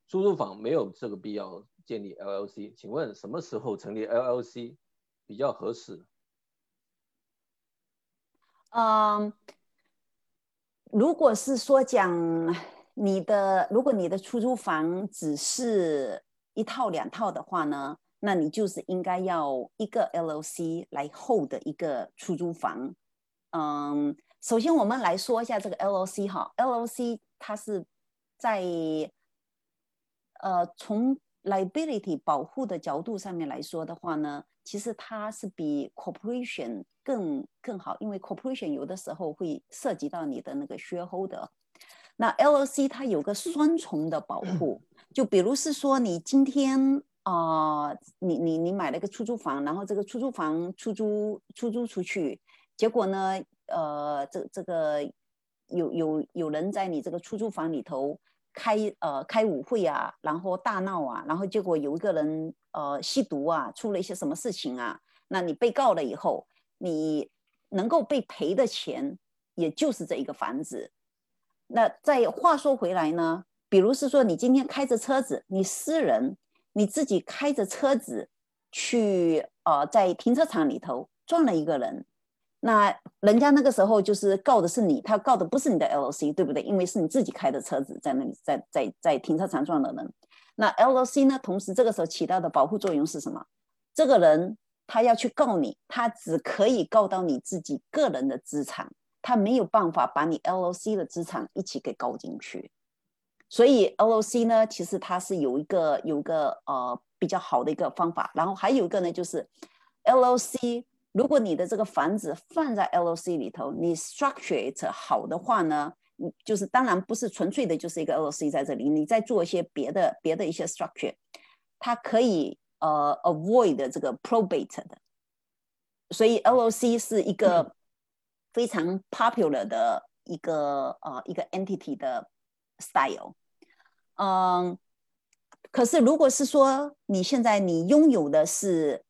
出租房没有这个必要建立 LLC，请问什么时候成立 LLC 比较合适？嗯，如果是说讲你的，如果你的出租房只是一套两套的话呢，那你就是应该要一个 LLC 来 hold 一个出租房。嗯，首先我们来说一下这个 LLC 哈，LLC 它是在呃从 liability 保护的角度上面来说的话呢，其实它是比 corporation 更更好，因为 corporation 有的时候会涉及到你的那个 shareholder。那 LLC 它有个双重的保护，就比如是说你今天啊、呃你你你买了个出租房，然后这个出租房出租出租出去，结果呢，呃，这这个有有有人在你这个出租房里头开呃开舞会啊，然后大闹啊，然后结果有一个人呃吸毒啊，出了一些什么事情啊，那你被告了以后，你能够被赔的钱，也就是这一个房子。那再话说回来呢，比如是说你今天开着车子，你私人你自己开着车子去呃在停车场里头撞了一个人。那人家那个时候就是告的是你，他告的不是你的 LOC，对不对？因为是你自己开的车子在那里，在在在停车场撞了人。那 LOC 呢？同时这个时候起到的保护作用是什么？这个人他要去告你，他只可以告到你自己个人的资产，他没有办法把你 LOC 的资产一起给告进去。所以 LOC 呢，其实它是有一个有一个呃比较好的一个方法。然后还有一个呢，就是 LOC。如果你的这个房子放在 LOC 里头，你 structure it 好的话呢，就是当然不是纯粹的就是一个 LOC 在这里，你再做一些别的别的一些 structure，它可以呃 avoid 这个 probate 的，所以 LOC 是一个非常 popular 的一个呃一个 entity 的 style，嗯，可是如果是说你现在你拥有的是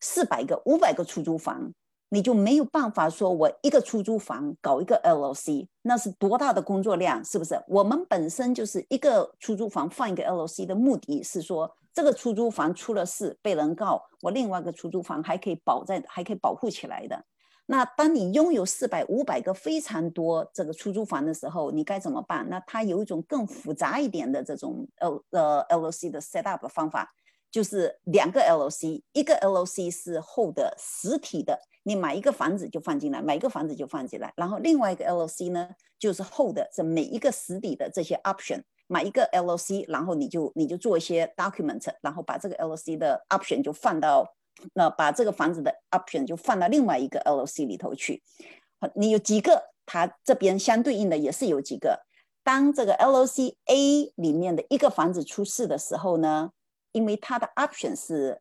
四百个、五百个出租房，你就没有办法说，我一个出租房搞一个 LOC，那是多大的工作量，是不是？我们本身就是一个出租房放一个 LOC 的目的是说，这个出租房出了事被人告，我另外一个出租房还可以保在，还可以保护起来的。那当你拥有四百、五百个非常多这个出租房的时候，你该怎么办？那它有一种更复杂一点的这种 L 呃 LOC 的 set up 方法。就是两个 LOC，一个 LOC 是 hold 实体的，你买一个房子就放进来，买一个房子就放进来。然后另外一个 LOC 呢，就是 hold 这每一个实体的这些 option，买一个 LOC，然后你就你就做一些 document，然后把这个 LOC 的 option 就放到，那把这个房子的 option 就放到另外一个 LOC 里头去。你有几个，它这边相对应的也是有几个。当这个 LOC A 里面的一个房子出事的时候呢？因为它的 option 是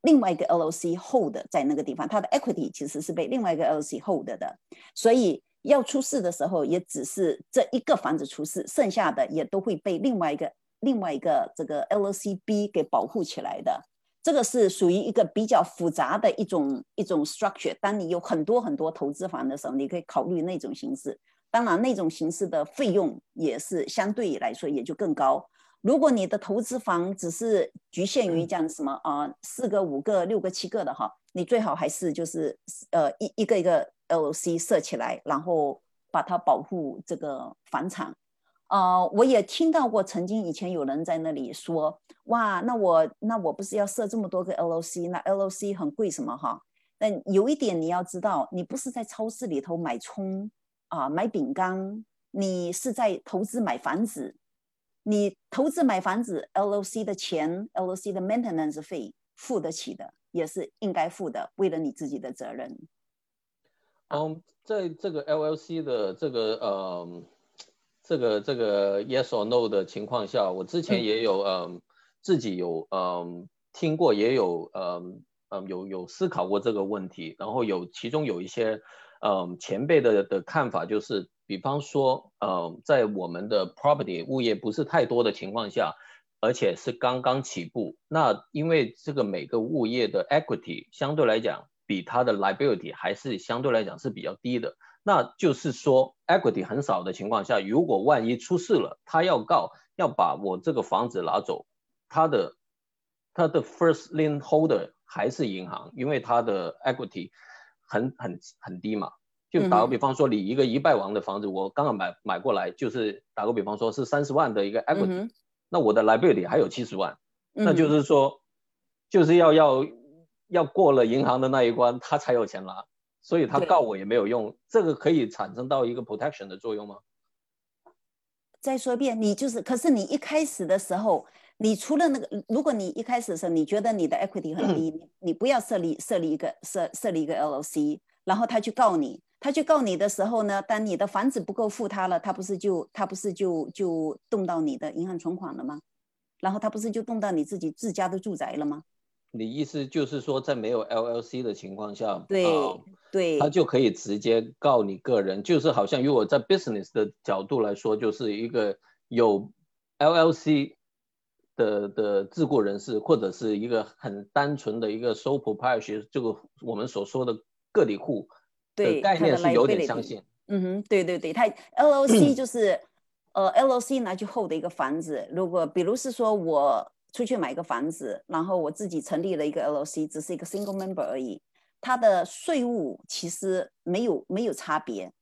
另外一个 LOC hold 在那个地方，它的 equity 其实是被另外一个 LOC hold 的，所以要出事的时候，也只是这一个房子出事，剩下的也都会被另外一个另外一个这个 LOC B 给保护起来的。这个是属于一个比较复杂的一种一种 structure。当你有很多很多投资房的时候，你可以考虑那种形式。当然，那种形式的费用也是相对来说也就更高。如果你的投资房只是局限于这样什么啊四个五个六个七个的哈，你最好还是就是呃一一个一个 LOC 设起来，然后把它保护这个房产。啊，我也听到过曾经以前有人在那里说，哇，那我那我不是要设这么多个 LOC，那 LOC 很贵什么哈？但有一点你要知道，你不是在超市里头买葱啊买饼干，你是在投资买房子。你投资买房子，LOC 的钱，LOC 的 maintenance 费付得起的，也是应该付的，为了你自己的责任。嗯，在这个 LLC 的这个呃，这个这个 yes or no 的情况下，我之前也有嗯自己有嗯听过，也有嗯嗯有有思考过这个问题，然后有其中有一些嗯前辈的的看法就是。比方说，呃，在我们的 property 物业不是太多的情况下，而且是刚刚起步，那因为这个每个物业的 equity 相对来讲比它的 liability 还是相对来讲是比较低的，那就是说 equity 很少的情况下，如果万一出事了，他要告要把我这个房子拿走，他的他的 first lien holder 还是银行，因为他的 equity 很很很低嘛。就打个比方说，你一个一百万的房子，我刚刚买买过来，就是打个比方说是三十万的一个 equity，那我的 liability 还有七十万，那就是说，就是要要要过了银行的那一关，他才有钱拿，所以他告我也没有用。这个可以产生到一个 protection 的作用吗？再说一遍，你就是，可是你一开始的时候，你除了那个，如果你一开始的时候你觉得你的 equity 很低，你不要设立设立一个设设立一个 LLC，然后他去告你。他去告你的时候呢，当你的房子不够付他了，他不是就他不是就就动到你的银行存款了吗？然后他不是就动到你自己自家的住宅了吗？你意思就是说，在没有 LLC 的情况下，对啊对，他就可以直接告你个人，就是好像如果在 business 的角度来说，就是一个有 LLC 的的自雇人士，或者是一个很单纯的一个 sole proprietorship，这个我们所说的个体户对的概念是有点相信。嗯哼，对对对，他 LLC 就是呃 LLC 拿去 hold 的一个房子。如果比如是说我出去买个房子，然后我自己成立了一个 LLC，只是一个 single member 而已，它的税务其实没有没有差别，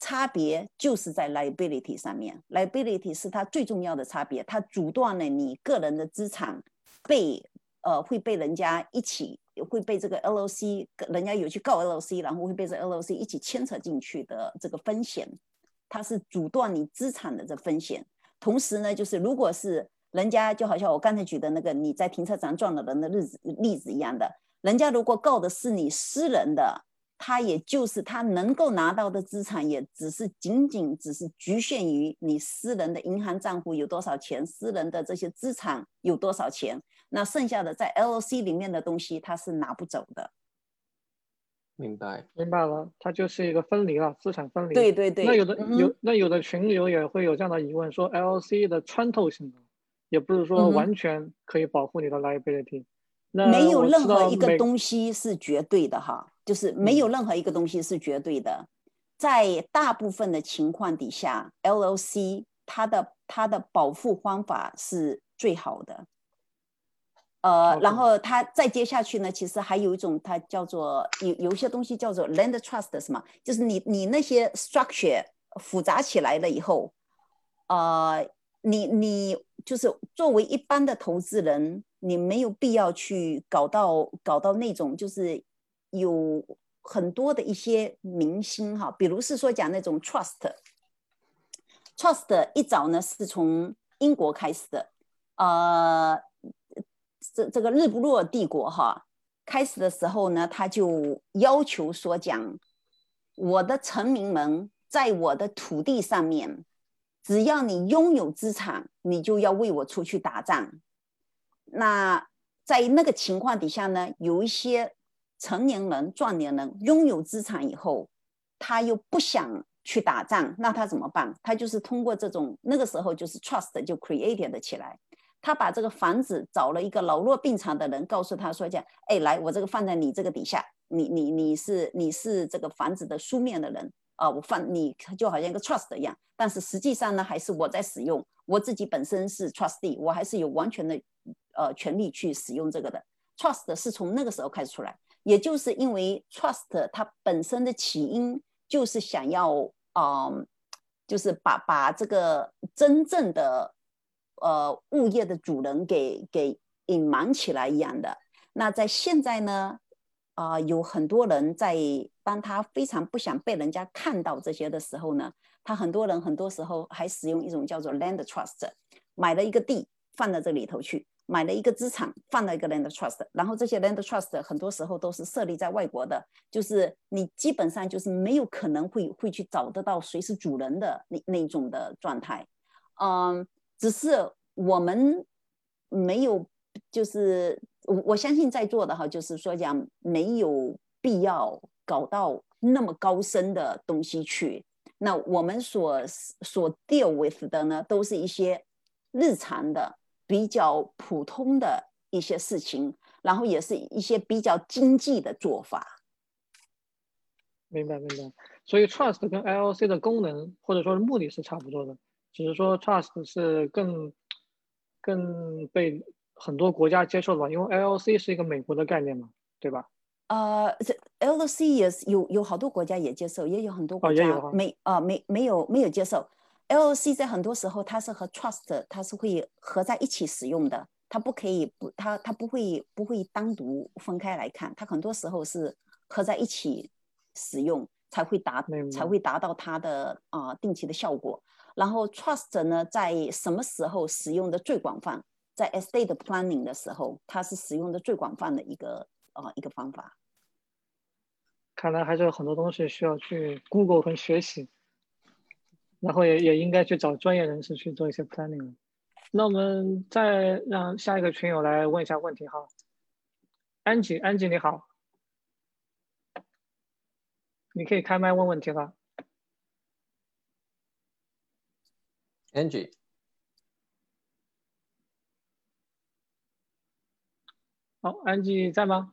差别就是在 liability 上面，liability 是它最重要的差别，它阻断了你个人的资产被呃会被人家一起会被这个 LLC 人家有去告 LLC，然后会被这 LLC 一起牵扯进去的这个风险，它是阻断你资产的这风险。同时呢，就是如果是人家就好像我刚才举的那个你在停车场撞了人的例子例子一样的，人家如果告的是你私人的，他也就是他能够拿到的资产，也只是仅仅只是局限于你私人的银行账户有多少钱，私人的这些资产有多少钱，那剩下的在 LLC 里面的东西，他是拿不走的。明白。明白了，它就是一个分离了，资产分离。对对对，那有的嗯有那有的群友也会有这样的疑问，说 LLC 的穿透性呢，也不是嗯说完全可以保护你的 liability。那没有任何一个东西是绝对的哈，就是没有任何一个东西是绝对的。在大部分的情况底下，LLC 它的它的保护方法是最好的。呃，然后它再接下去呢，其实还有一种，它叫做有有一些东西叫做 land trust 什么，就是你你那些 structure 复杂起来了以后，呃，你你就是作为一般的投资人，你没有必要去搞到搞到那种就是有很多的一些明星哈，比如是说讲那种 trust，trust 一早呢是从英国开始的，呃，这这个日不落帝国哈，开始的时候呢，他就要求说讲，我的臣民们在我的土地上面，只要你拥有资产，你就要为我出去打仗。那在那个情况底下呢，有一些成年人、壮年人拥有资产以后，他又不想去打仗，那他怎么办？他就是通过这种那个时候就是 trust 就 created 了起来。他把这个房子找了一个老弱病残的人，告诉他说：“讲，哎，来，我这个放在你这个底下，你你你是你是这个房子的书面的人啊，我放你就好像一个 trust 一样，但是实际上呢，还是我在使用，我自己本身是 trustee，我还是有完全的呃权利去使用这个的。trust 是从那个时候开始出来，也就是因为 trust 它本身的起因就是想要啊、嗯就是把把这个真正的呃物业的主人给给隐瞒起来一样的。那在现在呢，啊、有很多人在当他非常不想被人家看到这些的时候呢，他很多人很多时候还使用一种叫做 land trust，买了一个地放到这里头去，买了一个资产放到一个 land trust，然后这些 land trust 很多时候都是设立在外国的，就是你基本上就是没有可能会会去找得到谁是主人的那那种的状态，嗯，只是我们没有，就是我我相信在座的哈，就是说讲没有必要搞到那么高深的东西去。那我们所所 deal with 的呢，都是一些日常的、比较普通的一些事情，然后也是一些比较经济的做法。明白明白。所以 trust 跟 LLC 的功能或者说是目的是差不多的，只是说 trust 是更更被很多国家接受的吧，因为 LLC 是一个美国的概念嘛，对吧？呃，这 LLC 也是有有好多国家也接受，也有很多国家没啊、没没有没有接受。LLC 在很多时候它是和 trust 它是会合在一起使用的，它不可以不它它不会不会单独分开来看，它很多时候是合在一起使用才会达才会达到它的啊、定期的效果。然后 trust 呢，在什么时候使用的最广泛？在 estate planning 的时候，它是使用的最广泛的一个呃一个方法。看来还是有很多东西需要去 Google 和学习，然后也也应该去找专业人士去做一些 planning 了。那我们再让下一个群友来问一下问题哈。安吉，安吉你好，你可以开麦问问题了。Angie，好，安吉在吗？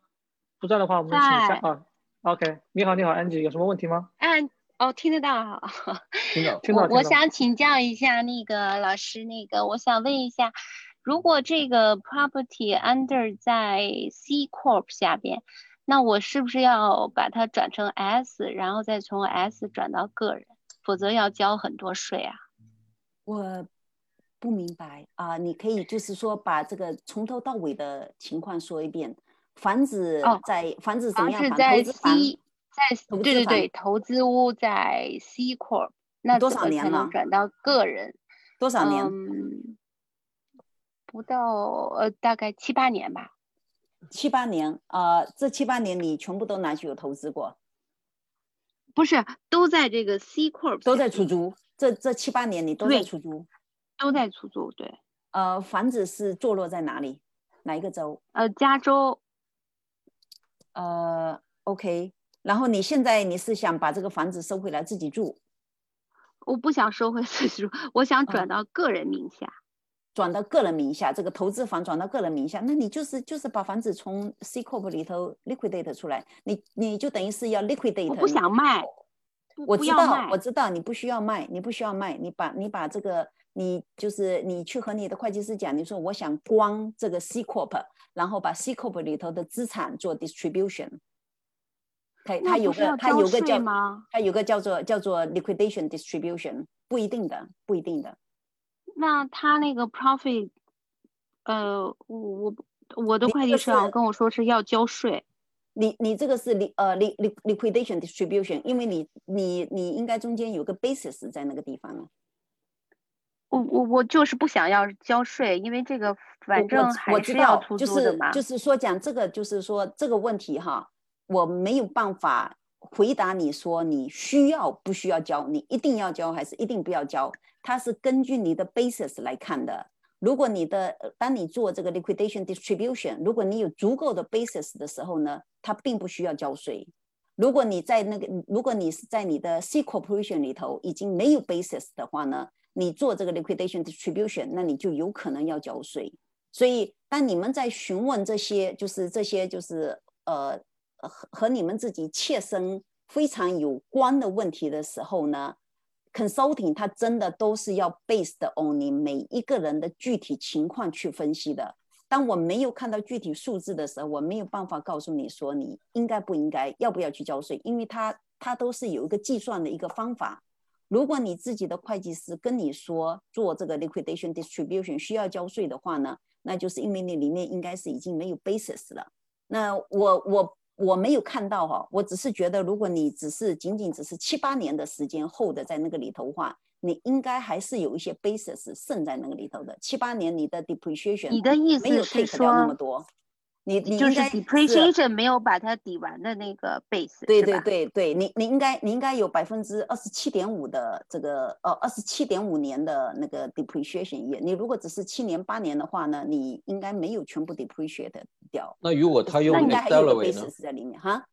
不在的话，我们请下啊。OK，你好，你好，安吉，有什么问题吗？嗯，哦，听得到，听到，听到。我想请教一下那个老师，那个我想问一下，如果这个 property under 在 C corp 下边，那我是不是要把它转成 S，然后再从 S 转到个人，否则要交很多税啊？我不明白啊，你可以就是说把这个从头到尾的情况说一遍。房子在房子怎么样？房子在 C，在对对对，投资屋在 C corp，那多少年了？转到个人多少年？嗯，不到呃，大概七八年吧。七八年啊，这七八年你全部都拿去有投资过？不是，都在这个 C corp，都在出租。这这七八年你都在出租？都在出租，对。呃，房子是坐落在哪里？哪一个州？呃，加州。呃，OK，然后你现在你是想把这个房子收回来自己住？我不想收回自己住，我想转到个人名下，转到个人名下，这个投资房转到个人名下，那你就是就是把房子从 C corp 里头 liquidate 出来，你你就等于是要 liquidate。我不想卖，我知道，我知道你不需要卖，你不需要卖，你把你把这个你就是你去和你的会计师讲，你说我想光这个 C corp。然后把 C corp 里头的资产做 distribution，它它有个它有个叫它有个叫做叫做 liquidation distribution，不一定的，不一定的。那他那个 profit，呃，我我我的会计师啊跟我说是要交税。你你这个是 li 呃 li liquidation distribution，因为你你你应该中间有个 basis 在那个地方呢。我我我就是不想要交税，因为这个反正还是要出租的嘛。就是就是说讲这个，就是说这个问题哈，我没有办法回答你说你需要不需要交，你一定要交还是一定不要交，它是根据你的 basis 来看的。如果你的当你做这个 liquidation distribution，如果你有足够的 basis 的时候呢，它并不需要交税。如果你在那个如果你是在你的 C corporation 里头已经没有 basis 的话呢？你做这个 liquidation distribution，那你就有可能要交税。所以，当你们在询问这些，就是这些，就是呃和和你们自己切身非常有关的问题的时候呢，consulting 它真的都是要 based on 你每一个人的具体情况去分析的。当我没有看到具体数字的时候，我没有办法告诉你说你应该不应该，要不要去交税，因为它它都是有一个计算的一个方法。如果你自己的会计师跟你说做这个 liquidation distribution 需要交税的话呢，那就是因为你里面应该是已经没有 basis 了。那我我我没有看到哈，我只是觉得如果你只是仅仅只是七八年的时间后的在那个里头话，你应该还是有一些 basis 剩在那个里头的。七八年你的 depreciation 你的意思是说？你你就是 depreciation 没有把它抵完的那个 base，对对对对，你你应该你应该有百分之二十七点五的这个呃二十七点五年的那个 depreciation year，你如果只是七年八年的话呢，你应该没有全部 depreciate 掉。那如果他用 salary 在里面哈？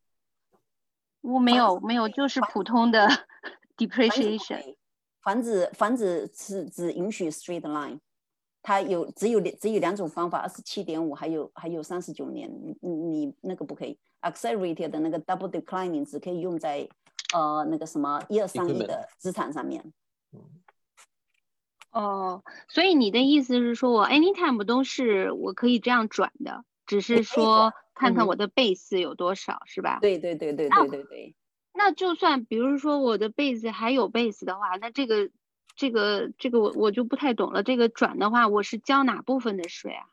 我没有没有，就是普通的 depreciation。房子房子是只允许 straight line。它有只有只有两种方法，二十七点五，还有还有三十九年，你你那个不可以，accelerated 的那个 double declining 只可以用在呃那个什么一二三亿的资产上面。哦，所以你的意思是说我 anytime 都是我可以这样转的，只是说看看我的 base 有多少，是吧？对对对对对对对。那就算比如说我的 base 还有 base 的话，那这个。这个这个我我就不太懂了。这个转的话，我是交哪部分的税啊？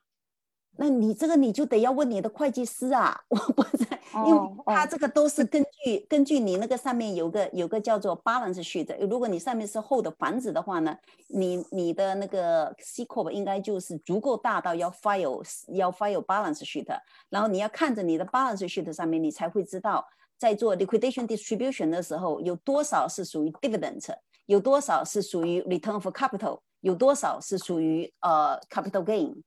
那你这个你就得要问你的会计师啊。我不在，因为他这个都是根据根据你那个上面有个有个叫做 balance sheet。如果你上面是厚的房子的话呢，你你的那个 C corp 应该就是足够大到要 file 要 file balance sheet。然后你要看着你的 balance sheet 上面，你才会知道在做 liquidation distribution 的时候有多少是属于 dividend。有多少是属于 return for capital？有多少是属于呃 capital gain？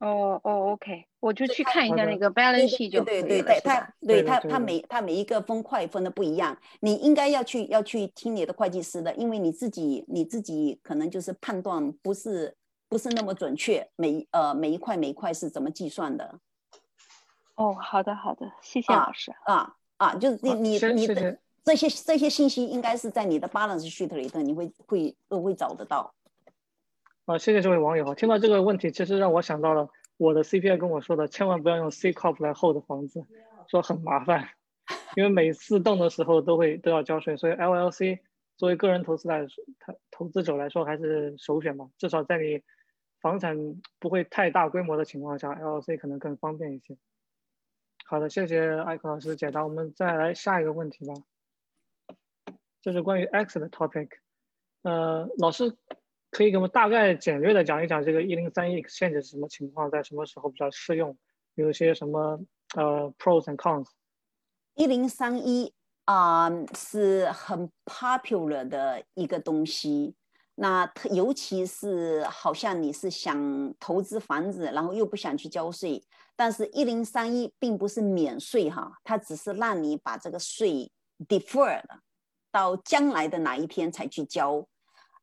哦哦，OK，我就去看一下那个 balance sheet 就对对对，它？对它对的对的它每它每一个分块分的不一样，你应该要去要去听你的会计师的，因为你自己你自己可能就是判断不是不是那么准确，每一呃每一块每一块是怎么计算的哦，好的好的，谢谢啊老师。啊啊，就是你好你你的这些这些信息应该是在你的 balance sheet 里头，你会会都会找得到。啊，谢谢这位网友啊。听到这个问题，其实让我想到了我的 CPA 跟我说的，千万不要用 C corp 来 hold 房子，说很麻烦，因为每次动的时候都会都要交税，所以 LLC 作为个人投资来说，他投资者来说还是首选吧，至少在你房产不会太大规模的情况下，LLC 可能更方便一些。好的，谢谢艾克老师解答。我们再来下一个问题吧，这是关于 X 的 topic。呃，老师可以给我们大概简略的讲一讲这个一零三一 exchange 是什么情况，在什么时候比较适用，有一些什么呃 pros and cons。一零三一啊是很 popular 的一个东西。那特尤其是好像你是想投资房子，然后又不想去交税，但是一零三一并不是免税哈，它只是让你把这个税 defer 了到将来的哪一天才去交。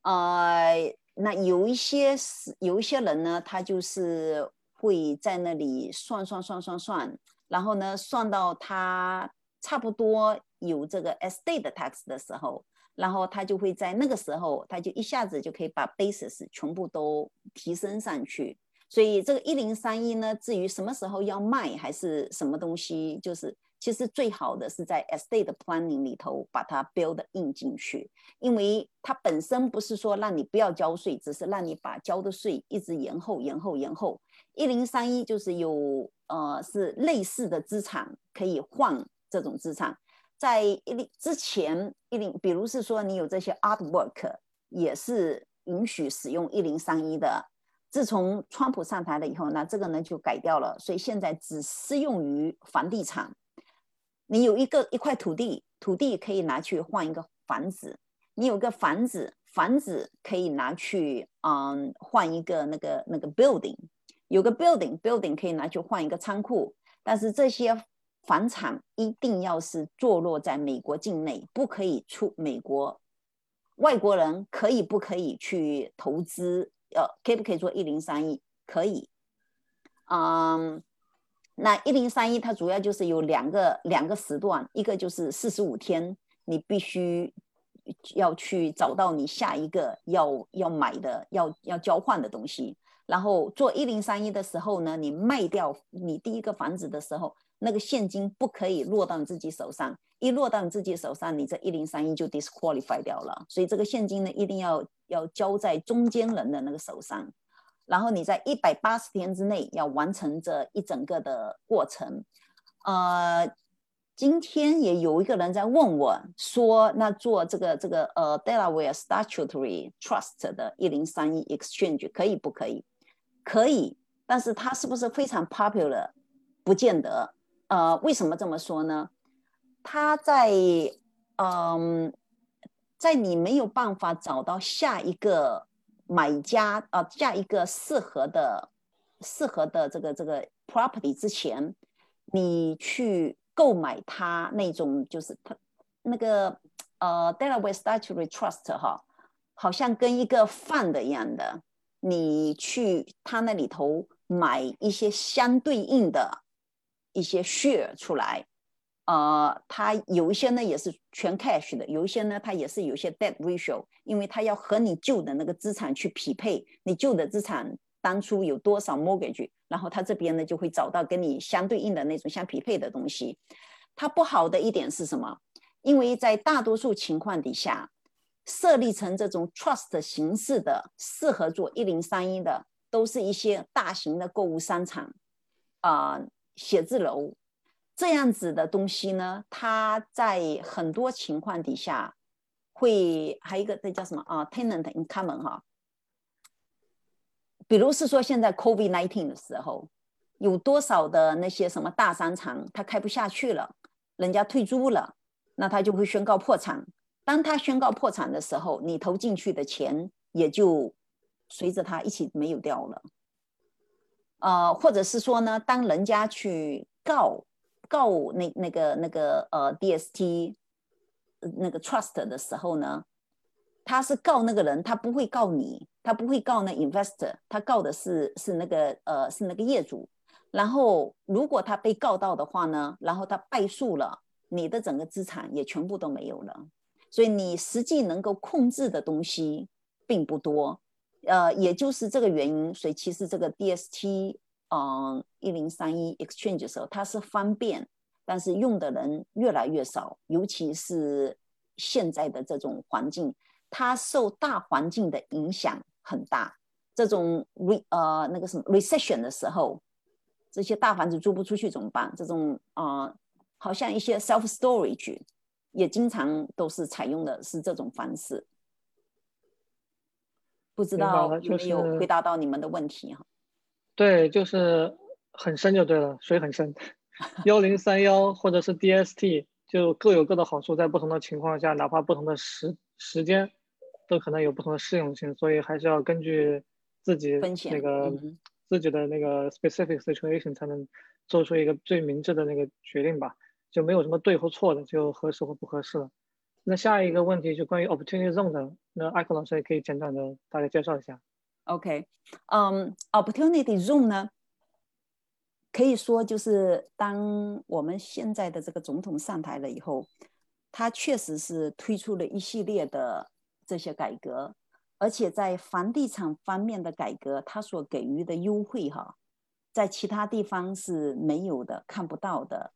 呃，那有一些是有一些人呢，他就是会在那里算算算算算，然后呢算到他差不多有这个 estate tax 的时候，然后他就会在那个时候，他就一下子就可以把 basis 全部都提升上去。所以这个一零三一呢，至于什么时候要卖还是什么东西，就是其实最好的是在 estate planning 里头把它 build in 进去，因为它本身不是说让你不要交税，只是让你把交的税一直延后、延后、延后。一零三一就是有呃是类似的资产可以换这种资产，在一零之前一零，比如是说你有这些 artwork 也是允许使用一零三一的。自从川普上台了以后，那这个呢就改掉了，所以现在只适用于房地产。你有一个一块土地，土地可以拿去换一个房子；你有个房子，房子可以拿去嗯换一个那个那个 building，有个 building，building 可以拿去换一个仓库。但是这些房产一定要是坐落在美国境内，不可以出美国。外国人可以不可以去投资？呃，可不可以做一零三一？可以。嗯，那一零三一它主要就是有两个两个时段，一个就是四十五天，你必须要去找到你下一个要要买的、要要交换的东西。然后做一零三一的时候呢，你卖掉你第一个房子的时候，那个现金不可以落到你自己手上，一落到你自己手上，你这一零三一就 disqualify 掉了。所以这个现金呢，一定要要交在中间人的那个手上。然后你在一百八十天之内要完成这一整个的过程。呃，今天也有一个人在问我说，那做这个这个呃 Delaware Statutory Trust 的一零三一 Exchange 可以不可以？可以，但是它是不是非常 popular？不见得。呃，为什么这么说呢？它在嗯，在你没有办法找到下一个。买家啊，下一个适合的、适合的这个这个 property 之前，你去购买它那种就是它那个呃 Delaware Statutory Trust 哈，好像跟一个 fund 一样的，你去它那里头买一些相对应的一些 share 出来。呃，它有一些呢也是全 cash 的，有一些呢它也是有些 debt ratio，因为它要和你旧的那个资产去匹配，你旧的资产当初有多少 mortgage，然后它这边呢就会找到跟你相对应的那种相匹配的东西。它不好的一点是什么？因为在大多数情况底下，设立成这种 trust 形式的，适合做一零三一的，都是一些大型的购物商场啊、写字楼。这样子的东西呢，它在很多情况底下会还有一个那叫什么啊，tenant in common 哈。比如是说现在 COVID nineteen 的时候，有多少的那些什么大商场它开不下去了，人家退租了，那它就会宣告破产。当它宣告破产的时候，你投进去的钱也就随着它一起没有掉了。呃，或者是说呢，当人家去告告那那个那个呃 DST 那个 trust 的时候呢，他是告那个人，他不会告你，他不会告那 investor，他告的是是那个呃是那个业主。然后如果他被告到的话呢，然后他败诉了，你的整个资产也全部都没有了。所以你实际能够控制的东西并不多。呃，也就是这个原因，所以其实这个 DST，嗯，一零三一 Exchange 的时候，它是方便，但是用的人越来越少，尤其是现在的这种环境，它受大环境的影响很大。这种 re 呃那个什么 recession 的时候，这些大房子租不出去怎么办？这种啊，好像一些 self storage 也经常都是采用的是这种方式。不知道有没有回答到你们的问题哈？对，就是很深就对了，水很深。幺零三幺或者是 DST 就各有各的好处，在不同的情况下，哪怕不同的时时间，都可能有不同的适用性，所以还是要根据自己那个自己的那个 specific situation 才能做出一个最明智的那个决定吧，就没有什么对或错的，就合适或不合适了。那下一个问题就关于 opportunity zone 的，那艾克老师也可以简短的大概介绍一下。OK，嗯，opportunity zone 呢，可以说就是当我们现在的这个总统上台了以后，他确实是推出了一系列的这些改革，而且在房地产方面的改革，他所给予的优惠哈，在其他地方是没有的、看不到的。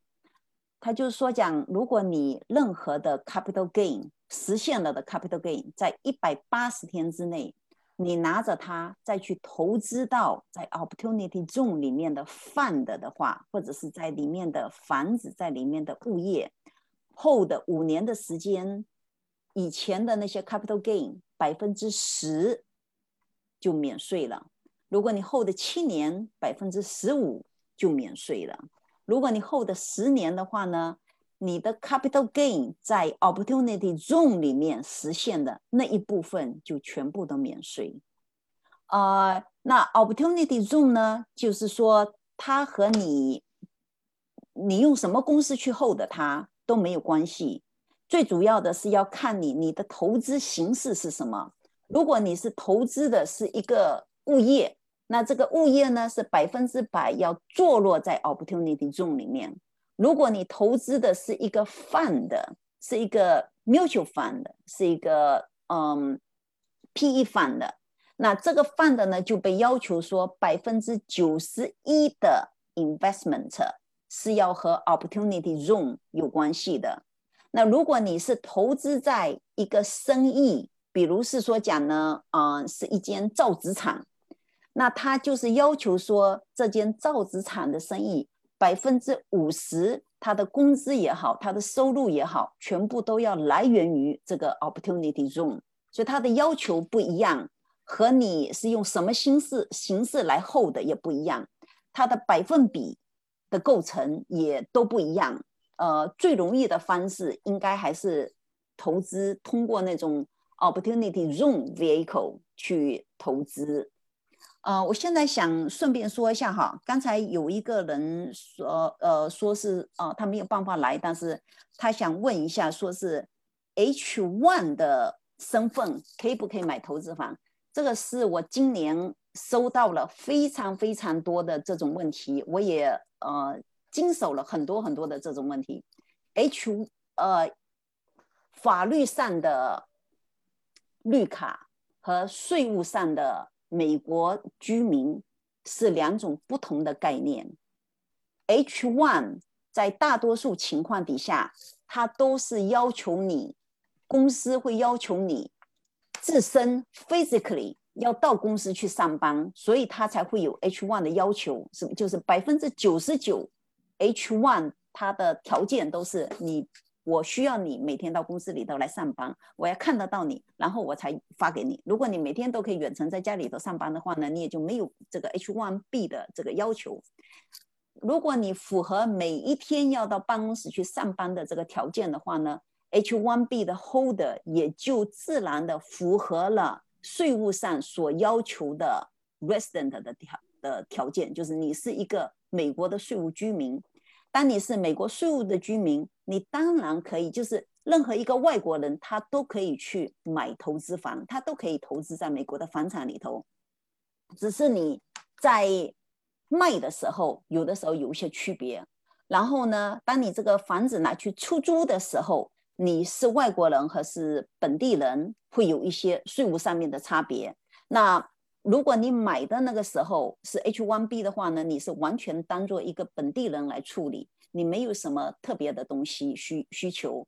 他就是说讲，如果你任何的 capital gain 实现了的 capital gain，在一百八十天之内，你拿着它再去投资到在 opportunity zone 里面的 fund 的话，或者是在里面的房子在里面的物业，后的五年的时间，以前的那些 capital gain 百分之十就免税了。如果你后的七年，百分之十五就免税了。如果你后的十年的话呢，你的 capital gain 在 opportunity zone 里面实现的那一部分就全部都免税。啊，那 opportunity zone 呢，就是说它和你你用什么公司去 hold 它都没有关系。最主要的是要看你你的投资形式是什么。如果你是投资的是一个物业。那这个物业呢，是百分之百要坐落在 opportunity zone 里面。如果你投资的是一个 fund，是一个 mutual fund，是一个嗯 PE fund，那这个 fund 呢就被要求说百分之九十一的 investment 是要和 opportunity zone 有关系的。那如果你是投资在一个生意，比如是说讲呢，嗯，是一间造纸厂。那他就是要求说，这间造纸厂的生意百分之五十，他的工资也好，他的收入也好，全部都要来源于这个 opportunity zone。所以他的要求不一样，和你是用什么形式形式来 hold 的也不一样，它的百分比的构成也都不一样。呃，最容易的方式应该还是投资通过那种 opportunity zone vehicle 去投资。呃，我现在想顺便说一下哈，刚才有一个人说，呃，说是呃他没有办法来，但是他想问一下，说是 H one 的身份可以不可以买投资房？这个是我今年收到了非常非常多的这种问题，我也呃经手了很多很多的这种问题。H 呃法律上的绿卡和税务上的。美国居民是两种不同的概念。H one 在大多数情况底下，它都是要求你公司会要求你自身 physically 要到公司去上班，所以它才会有 H one 的要求。是就是百分之九十九 H one 它的条件都是你。我需要你每天到公司里头来上班，我要看得到你，然后我才发给你。如果你每天都可以远程在家里头上班的话呢，你也就没有这个 H1B 的这个要求。如果你符合每一天要到办公室去上班的这个条件的话呢，H1B 的 holder 也就自然的符合了税务上所要求的 resident 的条的条件，就是你是一个美国的税务居民。当你是美国税务的居民，你当然可以，就是任何一个外国人，他都可以去买投资房，他都可以投资在美国的房产里头。只是你在卖的时候，有的时候有一些区别。然后呢，当你这个房子拿去出租的时候，你是外国人还是本地人，会有一些税务上面的差别。那如果你买的那个时候是 H1B 的话呢，你是完全当做一个本地人来处理，你没有什么特别的东西需需求。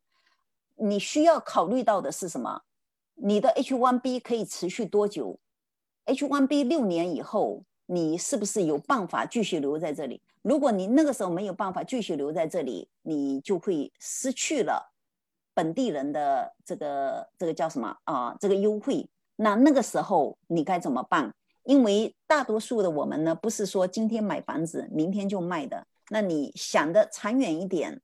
你需要考虑到的是什么？你的 H1B 可以持续多久？H1B 六年以后，你是不是有办法继续留在这里？如果你那个时候没有办法继续留在这里，你就会失去了本地人的这个这个叫什么啊？这个优惠。那那个时候你该怎么办？因为大多数的我们呢，不是说今天买房子，明天就卖的。那你想的长远一点，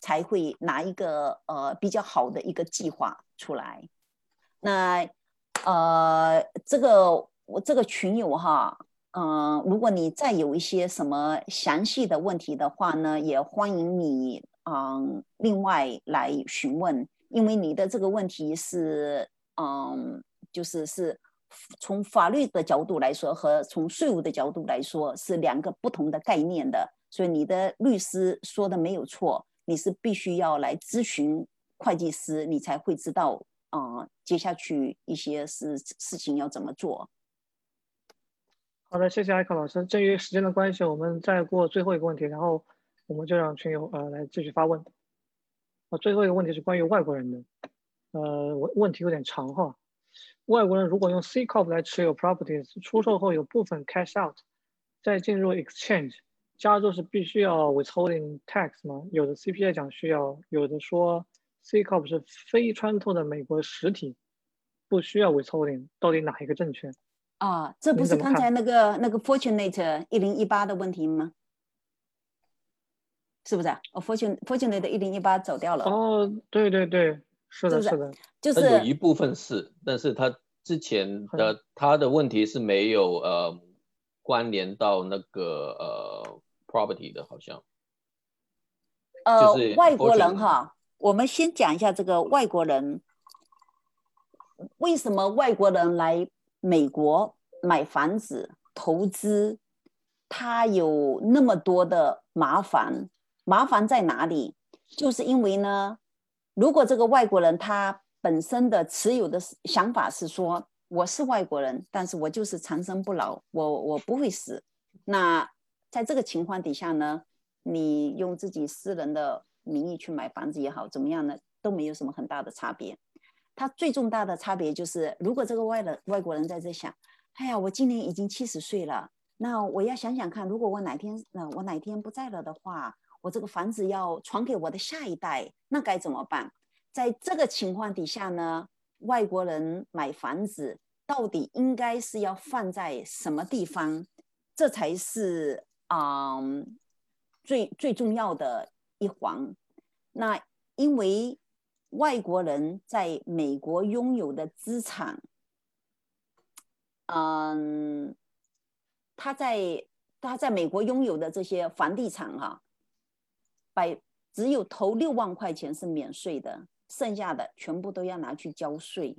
才会拿一个呃比较好的一个计划出来。那呃，这个我这个群友哈。嗯，如果你再有一些什么详细的问题的话呢，也欢迎你嗯另外来询问，因为你的这个问题是嗯就是是从法律的角度来说和从税务的角度来说是两个不同的概念的，所以你的律师说的没有错，你是必须要来咨询会计师，你才会知道啊接下去一些事事情要怎么做。好的，谢谢艾克老师。鉴于时间的关系，我们再过最后一个问题，然后我们就让群友呃来继续发问。啊，最后一个问题是关于外国人的，呃，我问题有点长哈。外国人如果用 C corp 来持有 properties，出售后有部分 cash out，再进入 exchange，加州是必须要 withholding tax 吗？有的 CPA 讲需要，有的说 C corp 是非穿透的美国实体，不需要 withholding，到底哪一个正确？啊，这不是刚才那个那个 Fortunate 一零一八的问题吗？是不是？哦，Fortune Fortunate 一零一八走掉了。哦，对对对，是的，是的，就是有一部分是，但是他之前的他的问题是没有呃关联到那个呃 property 的，好像。呃，外国人哈，我们先讲一下这个外国人，为什么外国人来？美国买房子投资，他有那么多的麻烦，麻烦在哪里？就是因为呢，如果这个外国人他本身的持有的想法是说，我是外国人，但是我就是长生不老，我我不会死。那在这个情况底下呢，你用自己私人的名义去买房子也好，怎么样呢，都没有什么很大的差别。它最重大的差别就是，如果这个外人外国人在这想，哎呀，我今年已经七十岁了，那我要想想看，如果我哪天，呃，我哪天不在了的话，我这个房子要传给我的下一代，那该怎么办？在这个情况底下呢，外国人买房子到底应该是要放在什么地方？这才是啊，最最重要的一环。那因为。外国人在美国拥有的资产，嗯，他在他在美国拥有的这些房地产哈，百只有头六万块钱是免税的，剩下的全部都要拿去交税。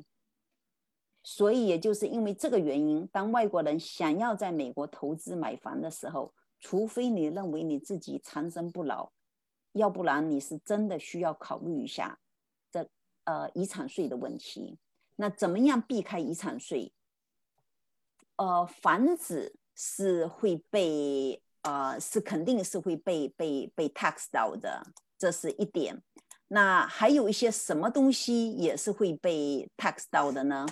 所以也就是因为这个原因，当外国人想要在美国投资买房的时候，除非你认为你自己长生不老，要不然你是真的需要考虑一下这。呃，遗产税的问题，那怎么样避开遗产税？呃，房子是会被呃，是肯定是会被被被 tax 到的，这是一点。那还有一些什么东西也是会被 tax 到的呢？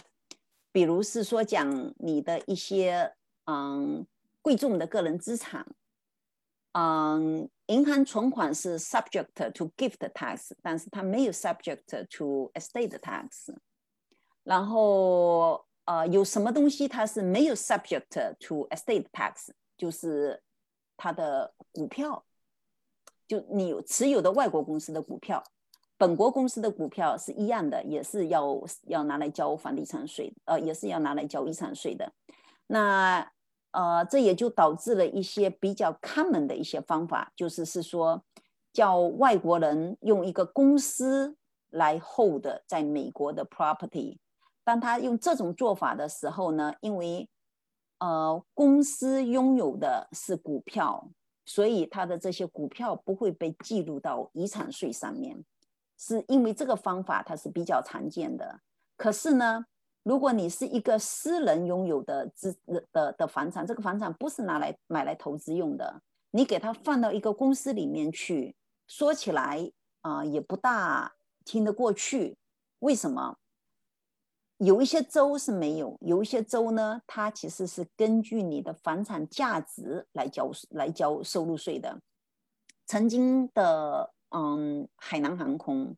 比如是说讲你的一些嗯贵重的个人资产，嗯。银行存款是 subject to gift tax，但是它没有 subject to estate tax。然后呃，有什么东西它是没有 subject to estate tax？就是它的股票，就你持有的外国公司的股票，本国公司的股票是一样的，也是要要拿来交房地产税，呃，也是要拿来交遗产税的。那呃，这也就导致了一些比较 common 的一些方法，就是是说叫外国人用一个公司来 hold 在美国的 property。当他用这种做法的时候呢，因为呃公司拥有的是股票，所以他的这些股票不会被记录到遗产税上面。是因为这个方法它是比较常见的。可是呢，如果你是一个私人拥有的资的的房产，这个房产不是拿来买来投资用的，你给它放到一个公司里面去，说起来啊也不大听得过去。为什么？有一些州是没有，有一些州呢，它其实是根据你的房产价值来交来交收入税的。曾经的嗯，海南航空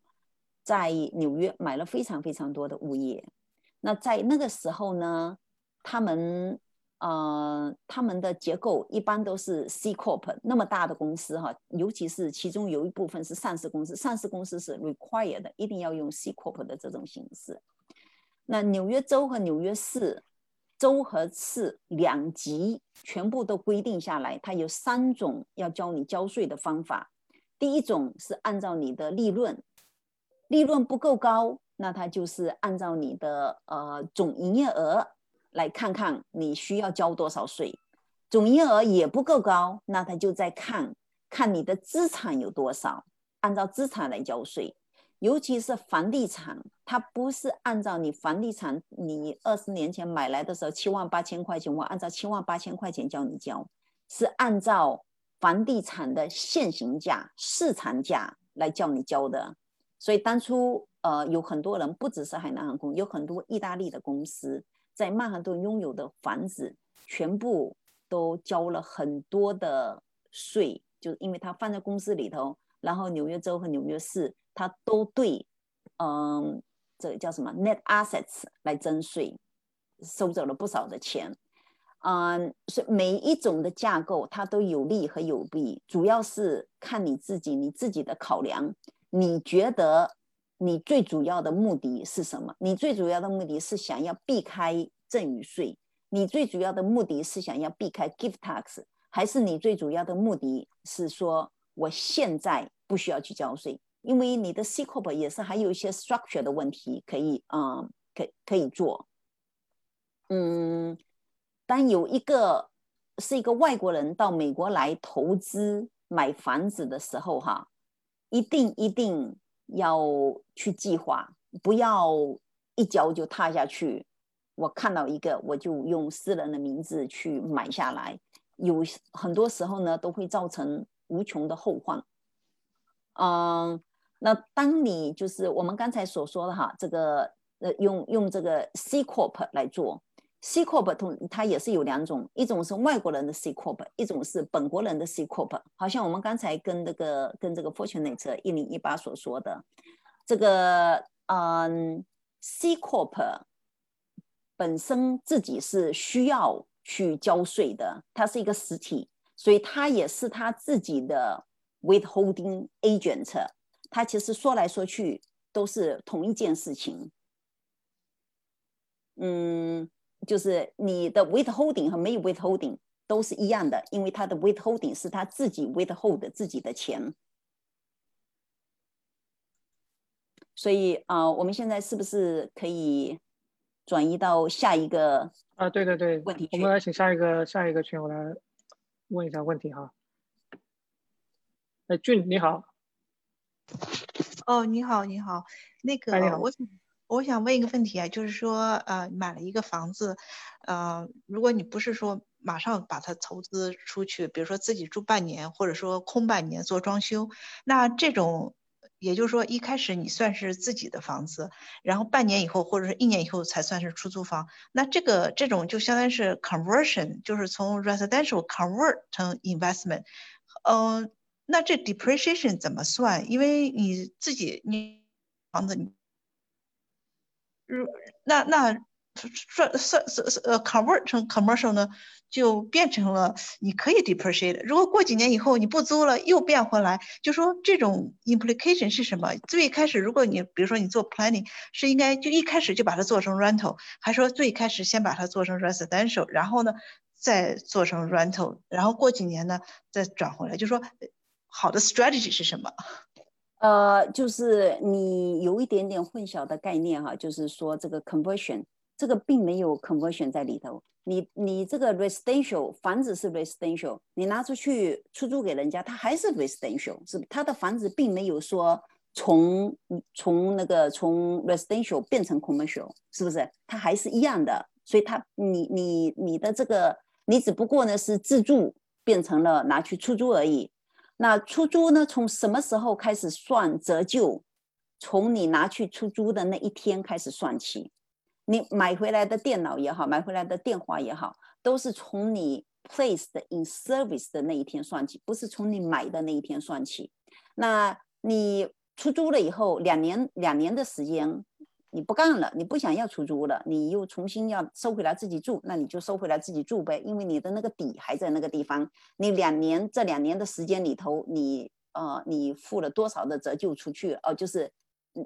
在纽约买了非常非常多的物业。那在那个时候呢，他们呃他们的结构一般都是 C corp 那么大的公司哈，尤其是其中有一部分是上市公司，上市公司是 required 一定要用 C corp 的这种形式。那纽约州和纽约市，州和市两级全部都规定下来，它有三种要教你交税的方法。第一种是按照你的利润，利润不够高，那它就是按照你的呃总营业额来看看你需要交多少税。总营业额也不够高，那他就在看看你的资产有多少，按照资产来交税。尤其是房地产，它不是按照你房地产你二十年前买来的时候七万八千块钱，我按照七万八千块钱叫你交，是按照房地产的现行价、市场价来叫你交的。所以当初呃有很多人，不只是海南航空，有很多意大利的公司在曼哈顿拥有的房子，全部都交了很多的税，就是因为它放在公司里头，然后纽约州和纽约市。他都对，嗯，这叫什么 net assets 来征税，收走了不少的钱，嗯，所以每一种的架构它都有利和有弊，主要是看你自己你自己的考量。你觉得你最主要的目的是什么？你最主要的目的是想要避开赠与税？你最主要的目的是想要避开 gift tax？还是你最主要的目的是说我现在不需要去交税？因为你的 C corp 也是还有一些 structure 的问题可以，嗯，可可以做。嗯，当有一个是一个外国人到美国来投资买房子的时候，哈，一定一定要去计划，不要一脚就踏下去。我看到一个，我就用私人的名字去买下来，有很多时候呢都会造成无穷的后患。嗯。那当你就是我们刚才所说的哈，这个呃用用这个 C corp 来做，C corp 同它也是有两种，一种是外国人的 C corp，一种是本国人的 C corp。好像我们刚才跟这个跟这个 Fortunate 一零一八所说的，这个嗯 C corp 本身自己是需要去交税的，它是一个实体，所以它也是它自己的 withholding agent。它其实说来说去都是同一件事情，嗯，就是你的 withholding 和没有 withholding 都是一样的，因为他的 withholding 是他自己 withhold 自己的钱，所以啊，我们现在是不是可以转移到下一个啊？对对对，问题我们来请下一个下一个群，我来问一下问题哈。哎，俊你好。哦，你好，你好，那个，我想我想问一个问题啊，就是说，呃，买了一个房子，呃，如果你不是说马上把它投资出去，比如说自己住半年，或者说空半年做装修，那这种，也就是说一开始你算是自己的房子，然后半年以后或者是一年以后才算是出租房，那这个这种就相当于是 conversion，就是从 residential convert 成 investment，嗯。那这 depreciation 怎么算？因为你自己你房子你，如那那算算算呃 convert 成 commercial 呢，就变成了你可以 depreciate。如果过几年以后你不租了，又变回来，就说这种 implication 是什么？最开始如果你比如说你做 planning，是应该就一开始就把它做成 rental，还说最开始先把它做成 residential，然后呢？再做成 rental，然后过几年呢再转回来，就说好的 strategy 是什么？呃，就是你有一点点混淆的概念哈，就是说这个 conversion，这个并没有 conversion 在里头。你你这个 residential 房子是 residential，你拿出去出租给人家，他还是 residential，是他的房子并没有说从从那个从 residential 变成 commercial，是不是？它还是一样的，所以它你你你的这个你只不过呢是自住变成了拿去出租而已。那出租呢？从什么时候开始算折旧？从你拿去出租的那一天开始算起。你买回来的电脑也好，买回来的电话也好，都是从你 placed in service 的那一天算起，不是从你买的那一天算起。那你出租了以后，两年两年的时间。你不干了，你不想要出租了，你又重新要收回来自己住，那你就收回来自己住呗，因为你的那个底还在那个地方。你两年这两年的时间里头，你呃你付了多少的折旧出去？哦，就是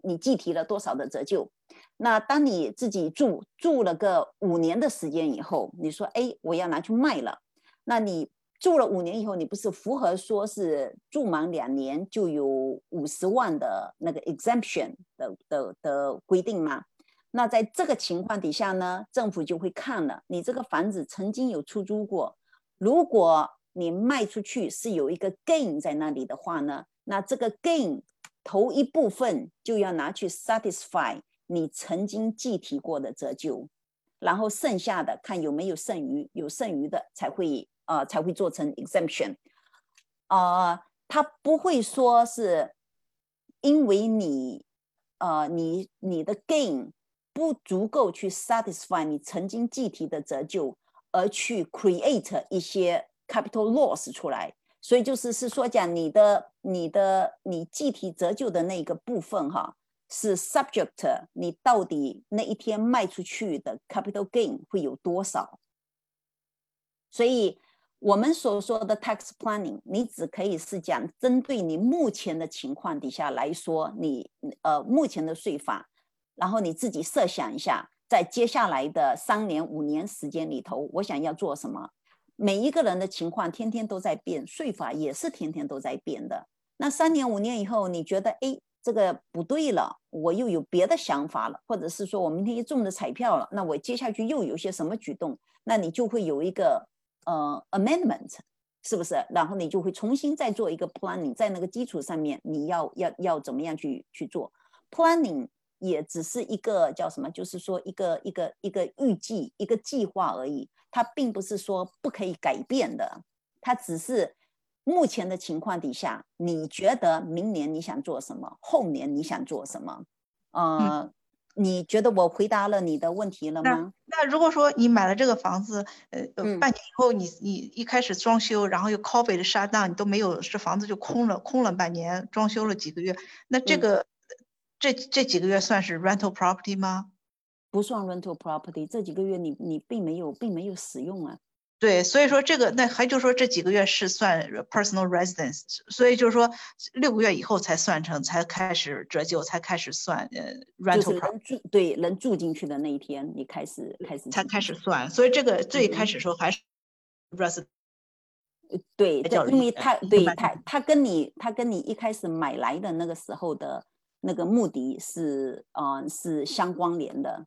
你计提了多少的折旧？那当你自己住住了个五年的时间以后，你说哎我要拿去卖了，那你。住了五年以后，你不是符合说是住满两年就有五十万的那个 exemption 的的的规定吗？那在这个情况底下呢，政府就会看了，你这个房子曾经有出租过，如果你卖出去是有一个 gain 在那里的话呢，那这个 gain 头一部分就要拿去 satisfy 你曾经计提过的折旧，然后剩下的看有没有剩余，有剩余的才会。呃，才会做成 exemption，呃，他不会说是因为你，呃，你你的 gain 不足够去 satisfy 你曾经计提的折旧，而去 create 一些 capital loss 出来，所以就是是说讲你的你的你计提折旧的那个部分哈，是 subject 你到底那一天卖出去的 capital gain 会有多少，所以。我们所说的 tax planning，你只可以是讲针对你目前的情况底下来说，你呃目前的税法，然后你自己设想一下，在接下来的三年五年时间里头，我想要做什么？每一个人的情况天天都在变，税法也是天天都在变的。那三年五年以后，你觉得哎这个不对了，我又有别的想法了，或者是说我明天又中了彩票了，那我接下去又有些什么举动？那你就会有一个。呃，amendment 是不是？然后你就会重新再做一个 planning，在那个基础上面，你要要要怎么样去去做 planning，也只是一个叫什么？就是说一个一个一个预计一个计划而已，它并不是说不可以改变的，它只是目前的情况底下，你觉得明年你想做什么，后年你想做什么？呃。你觉得我回答了你的问题了吗？那如果说你买了这个房子，呃，半年以后你你一开始装修，然后又 COVID 杀档，你都没有，这房子就空了，空了半年，装修了几个月，那这个这这几个月算是 rental property 吗？不算 rental property，这几个月你你并没有并没有使用啊。对，所以说这个，那还就说这几个月是算 personal residence，所以就是说六个月以后才算成，才开始折旧，才开始算呃 rental。就是能住，对，能住进去的那一天，你开始开始才开始算，所以这个最开始时候还是 residence。对，因为他对他他跟你他跟你一开始买来的那个时候的那个目的是嗯是相关联的。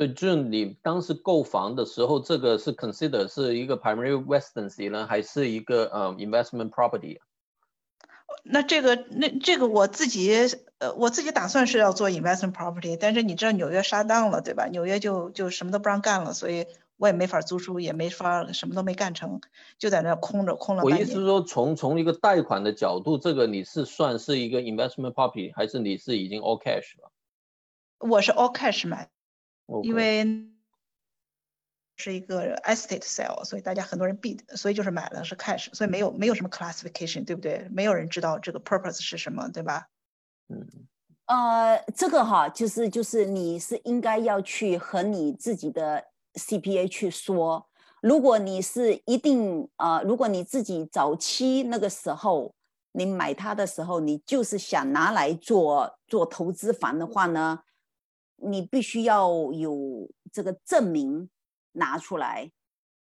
对，就是你当时购房的时候，这个是 consider 是一个 primary residency 呢，还是一个呃 investment property？那这个那这个我自己呃我自己打算是要做 investment property，但是你知道纽约杀当了对吧？纽约就就什么都不让干了，所以我也没法租出，也没法什么都没干成，就在那空着空了。我意思是说，从从一个贷款的角度，这个你是算是一个 investment property，还是你是已经 all cash 了？我是 all cash 买。因为是一个 estate sale，所以大家很多人 bid，所以就是买了是 cash，所以没有没有什么 classification，对不对？没有人知道这个 purpose 是什么，对吧？嗯，呃，这个哈，就是就是你是应该要去和你自己的 CPA 去说，如果你是一定呃，如果你自己早期那个时候你买它的时候，你就是想拿来做做投资房的话呢？你必须要有这个证明拿出来，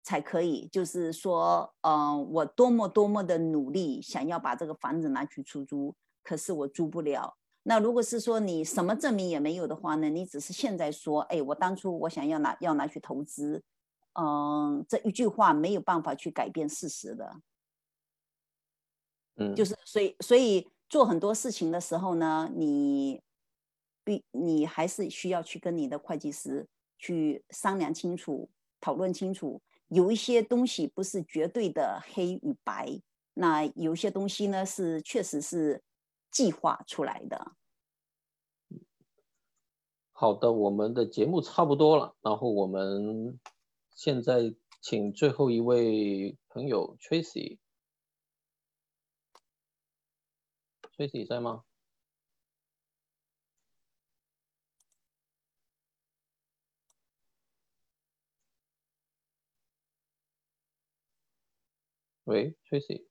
才可以，就是说，嗯，我多么多么的努力，想要把这个房子拿去出租，可是我租不了。那如果是说你什么证明也没有的话呢？你只是现在说，哎，我当初我想要拿要拿去投资，嗯，这一句话没有办法去改变事实的。嗯，就是所以所以做很多事情的时候呢，你必你还是需要去跟你的会计师去商量清楚、讨论清楚。有一些东西不是绝对的黑与白，那有些东西呢是确实是计划出来的。好的，我们的节目差不多了，然后我们现在请最后一位朋友 Tracy。Tracy 在吗？喂，Tracy。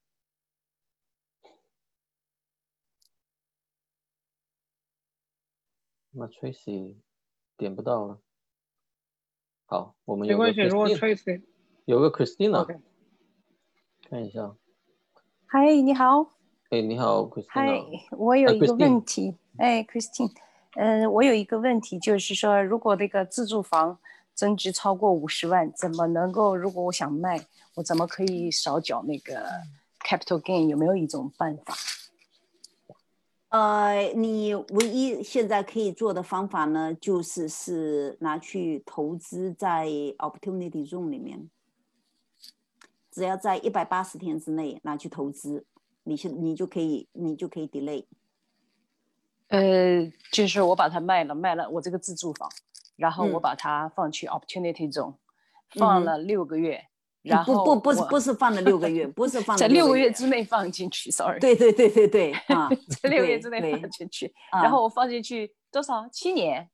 那 Tracy 点不到了。好，我们有个 Tracy，有个 Christina，看一下。嗨，你好。哎，你好，，Christina。嗨，我有一个问题，哎，Christine，嗯，我有一个问题，就是说，如果那个自住房增值超过五十万，怎么能够？如果我想卖，我怎么可以少缴那个 capital gain？有没有一种办法？呃，你唯一现在可以做的方法呢，就是是拿去投资在 opportunity zone 里面，只要在一百八十天之内拿去投资。你现你就可以，你就可以 delay。呃，就是我把它卖了，卖了我这个自住房，然后我把它放去 opportunity 中，放了六个月，然后不不不是不是放了六个月，不是放 在六个月之内放进去，sorry。对对对对对啊，在六个月之内放进去，然后我放进去多少？七年？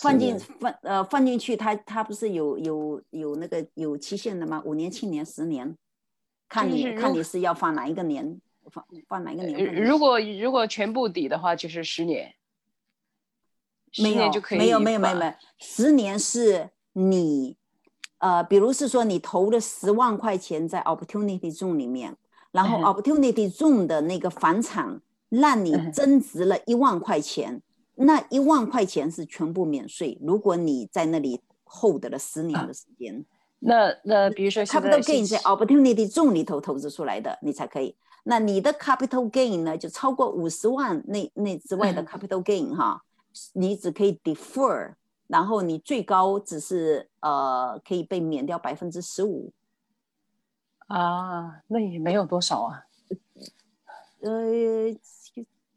放进放呃放进去，它它不是有有有那个有期限的吗？五年、七年、十年。看你看你是要放哪一个年，放放哪一个年？如果如果全部抵的话，就是十年。十年就可以。没有没有没有没有，十年是你，呃，比如是说你投了十万块钱在 Opportunity Zone 里面，然后 Opportunity Zone 的那个房产让你增值了一万块钱，那一万块钱是全部免税。如果你在那里 hold 了十年的时间。那那比如说，capital gain 在 opportunity zone 里头投资出来的，你才可以。那你的 capital gain 呢，就超过五十万那那之外的 capital gain 哈，你只可以 defer，然后你最高只是呃可以被免掉百分之十五。啊，那也没有多少啊。呃。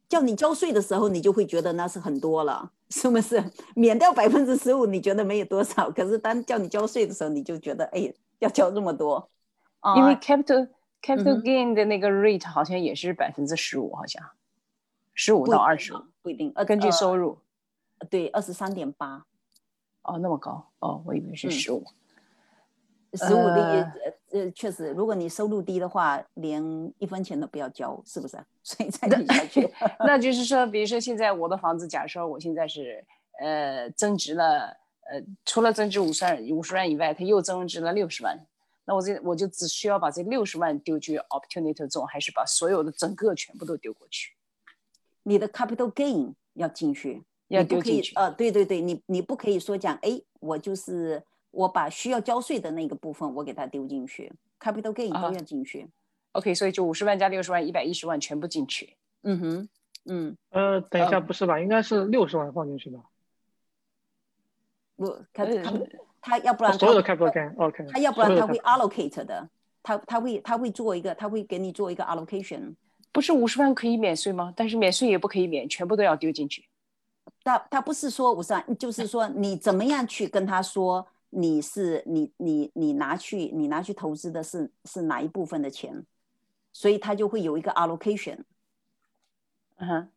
叫你交税的时候，你就会觉得那是很多了，是不是？免掉百分之十五，你觉得没有多少，可是当叫你交税的时候，你就觉得哎，要交这么多。因为 capital capital gain 的那个 rate 好像也是百分之十五，好像十五到二十五，不一定，呃，根据收入。对，二十三点八。哦，那么高哦，我以为是十五。十五的呃呃，确实，如果你收入低的话，连一分钱都不要交，是不是？所以再低下去。那就是说，比如说现在我的房子，假设我现在是呃增值了，呃除了增值五十万五十万以外，它又增值了六十万，那我这我就只需要把这六十万丢去 opportunity 中，还是把所有的整个全部都丢过去？你的 capital gain 要进去，要丢进去。呃，对对对，你你不可以说讲，哎，我就是。我把需要交税的那个部分，我给它丢进去，capital gain 都要进去。OK，所以就五十万加六十万，一百一十万全部进去。嗯哼，嗯。呃，等一下，不是吧？应该是六十万放进去吧？不，他他他要不然所有的 capital gain，OK。他要不然他会 allocate 的，他他会他会做一个，他会给你做一个 allocation。不是五十万可以免税吗？但是免税也不可以免，全部都要丢进去。他他不是说五十万，就是说你怎么样去跟他说。你是你你你拿去你拿去投资的是是哪一部分的钱，所以他就会有一个 allocation，嗯哼，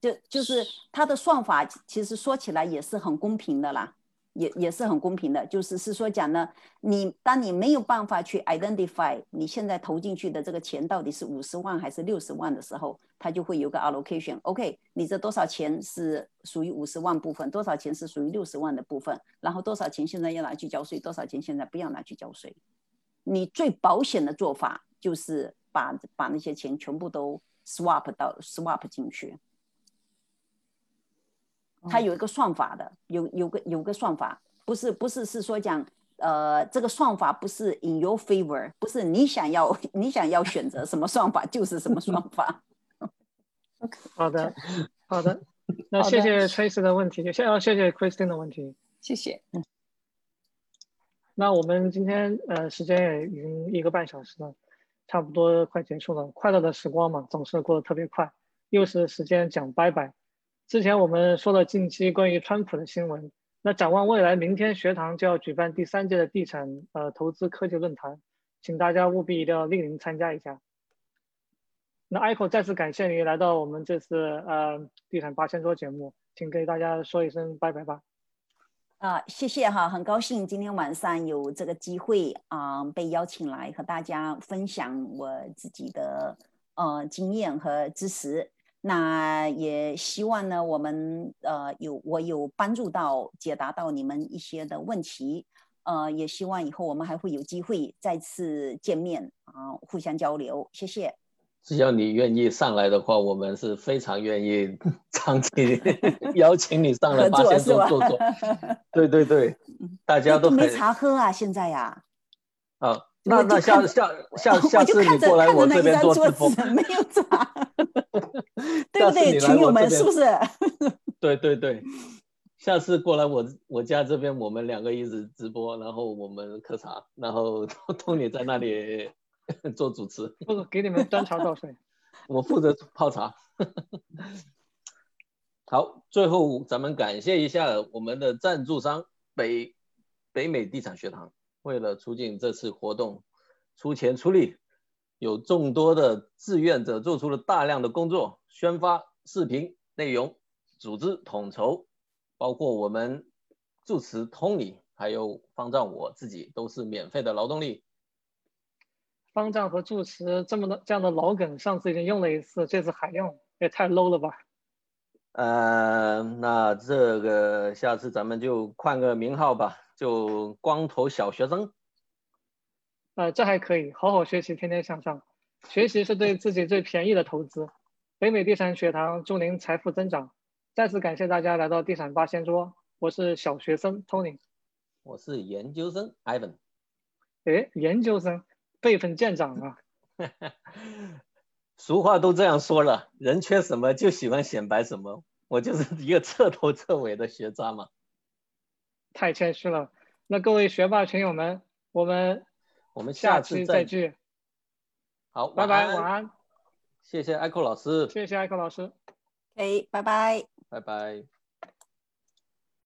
就就是他的算法其实说起来也是很公平的啦，也也是很公平的，就是是说讲呢，你当你没有办法去 identify 你现在投进去的这个钱到底是五十万还是六十万的时候，它就会有个 allocation。OK，你这多少钱是属于五十万部分，多少钱是属于六十万的部分，然后多少钱现在要拿去交税，多少钱现在不要拿去交税。你最保险的做法就是把把那些钱全部都 swap 到 swap 进去。它有一个算法的，有有个有个算法，不是不是是说讲，呃，这个算法不是 in your favor，不是你想要 你想要选择什么算法就是什么算法。好的，好的，那谢谢 Tracy 的问题，先要谢谢 Christine 的问题，谢谢。嗯那我们今天呃时间也已经一个半小时了，差不多快结束了。快乐的时光嘛，总是过得特别快，又是时间讲拜拜。之前我们说了近期关于川普的新闻，那展望未来，明天学堂就要举办第三届的地产呃投资科技论坛，请大家务必一定要莅临参加一下。那 Echo 再次感谢你来到我们这次呃地产八千桌节目，请给大家说一声拜拜吧。啊，谢谢哈，很高兴今天晚上有这个机会啊，被邀请来和大家分享我自己的呃经验和知识。那也希望呢，我们呃有我有帮助到解答到你们一些的问题，呃，也希望以后我们还会有机会再次见面啊，互相交流。谢谢。只要你愿意上来的话，我们是非常愿意 长期 邀请你上来八仙桌坐坐。对对对，大家都没茶喝啊，现在呀。啊，那那下下下下次你过来我这边做直播。没有茶。对不对，群友们是不是？对对对，下次过来我我家这边，我们两个一直直播，然后我们喝茶，然后 托你在那里做主持，不是给你们端茶倒水，我负责泡茶。好，最后咱们感谢一下我们的赞助商北北美地产学堂，为了促进这次活动，出钱出力。有众多的志愿者做出了大量的工作，宣发视频内容、组织统筹，包括我们住持 Tony，还有方丈我自己都是免费的劳动力。方丈和住持这么的这样的老梗，上次已经用了一次，这次还用，也太 low 了吧？呃，那这个下次咱们就换个名号吧，就光头小学生。呃，这还可以，好好学习，天天向上。学习是对自己最便宜的投资。北美地产学堂祝您财富增长。再次感谢大家来到地产八仙桌。我是小学生 Tony，我是研究生 Ivan。哎，研究生辈分见长啊。俗话都这样说了，人缺什么就喜欢显摆什么。我就是一个彻头彻尾的学渣嘛。太谦虚了。那各位学霸群友们，我们。我们下次再聚。好，拜拜，晚安。谢谢艾克老师。谢谢艾克老师。哎，拜拜。拜拜。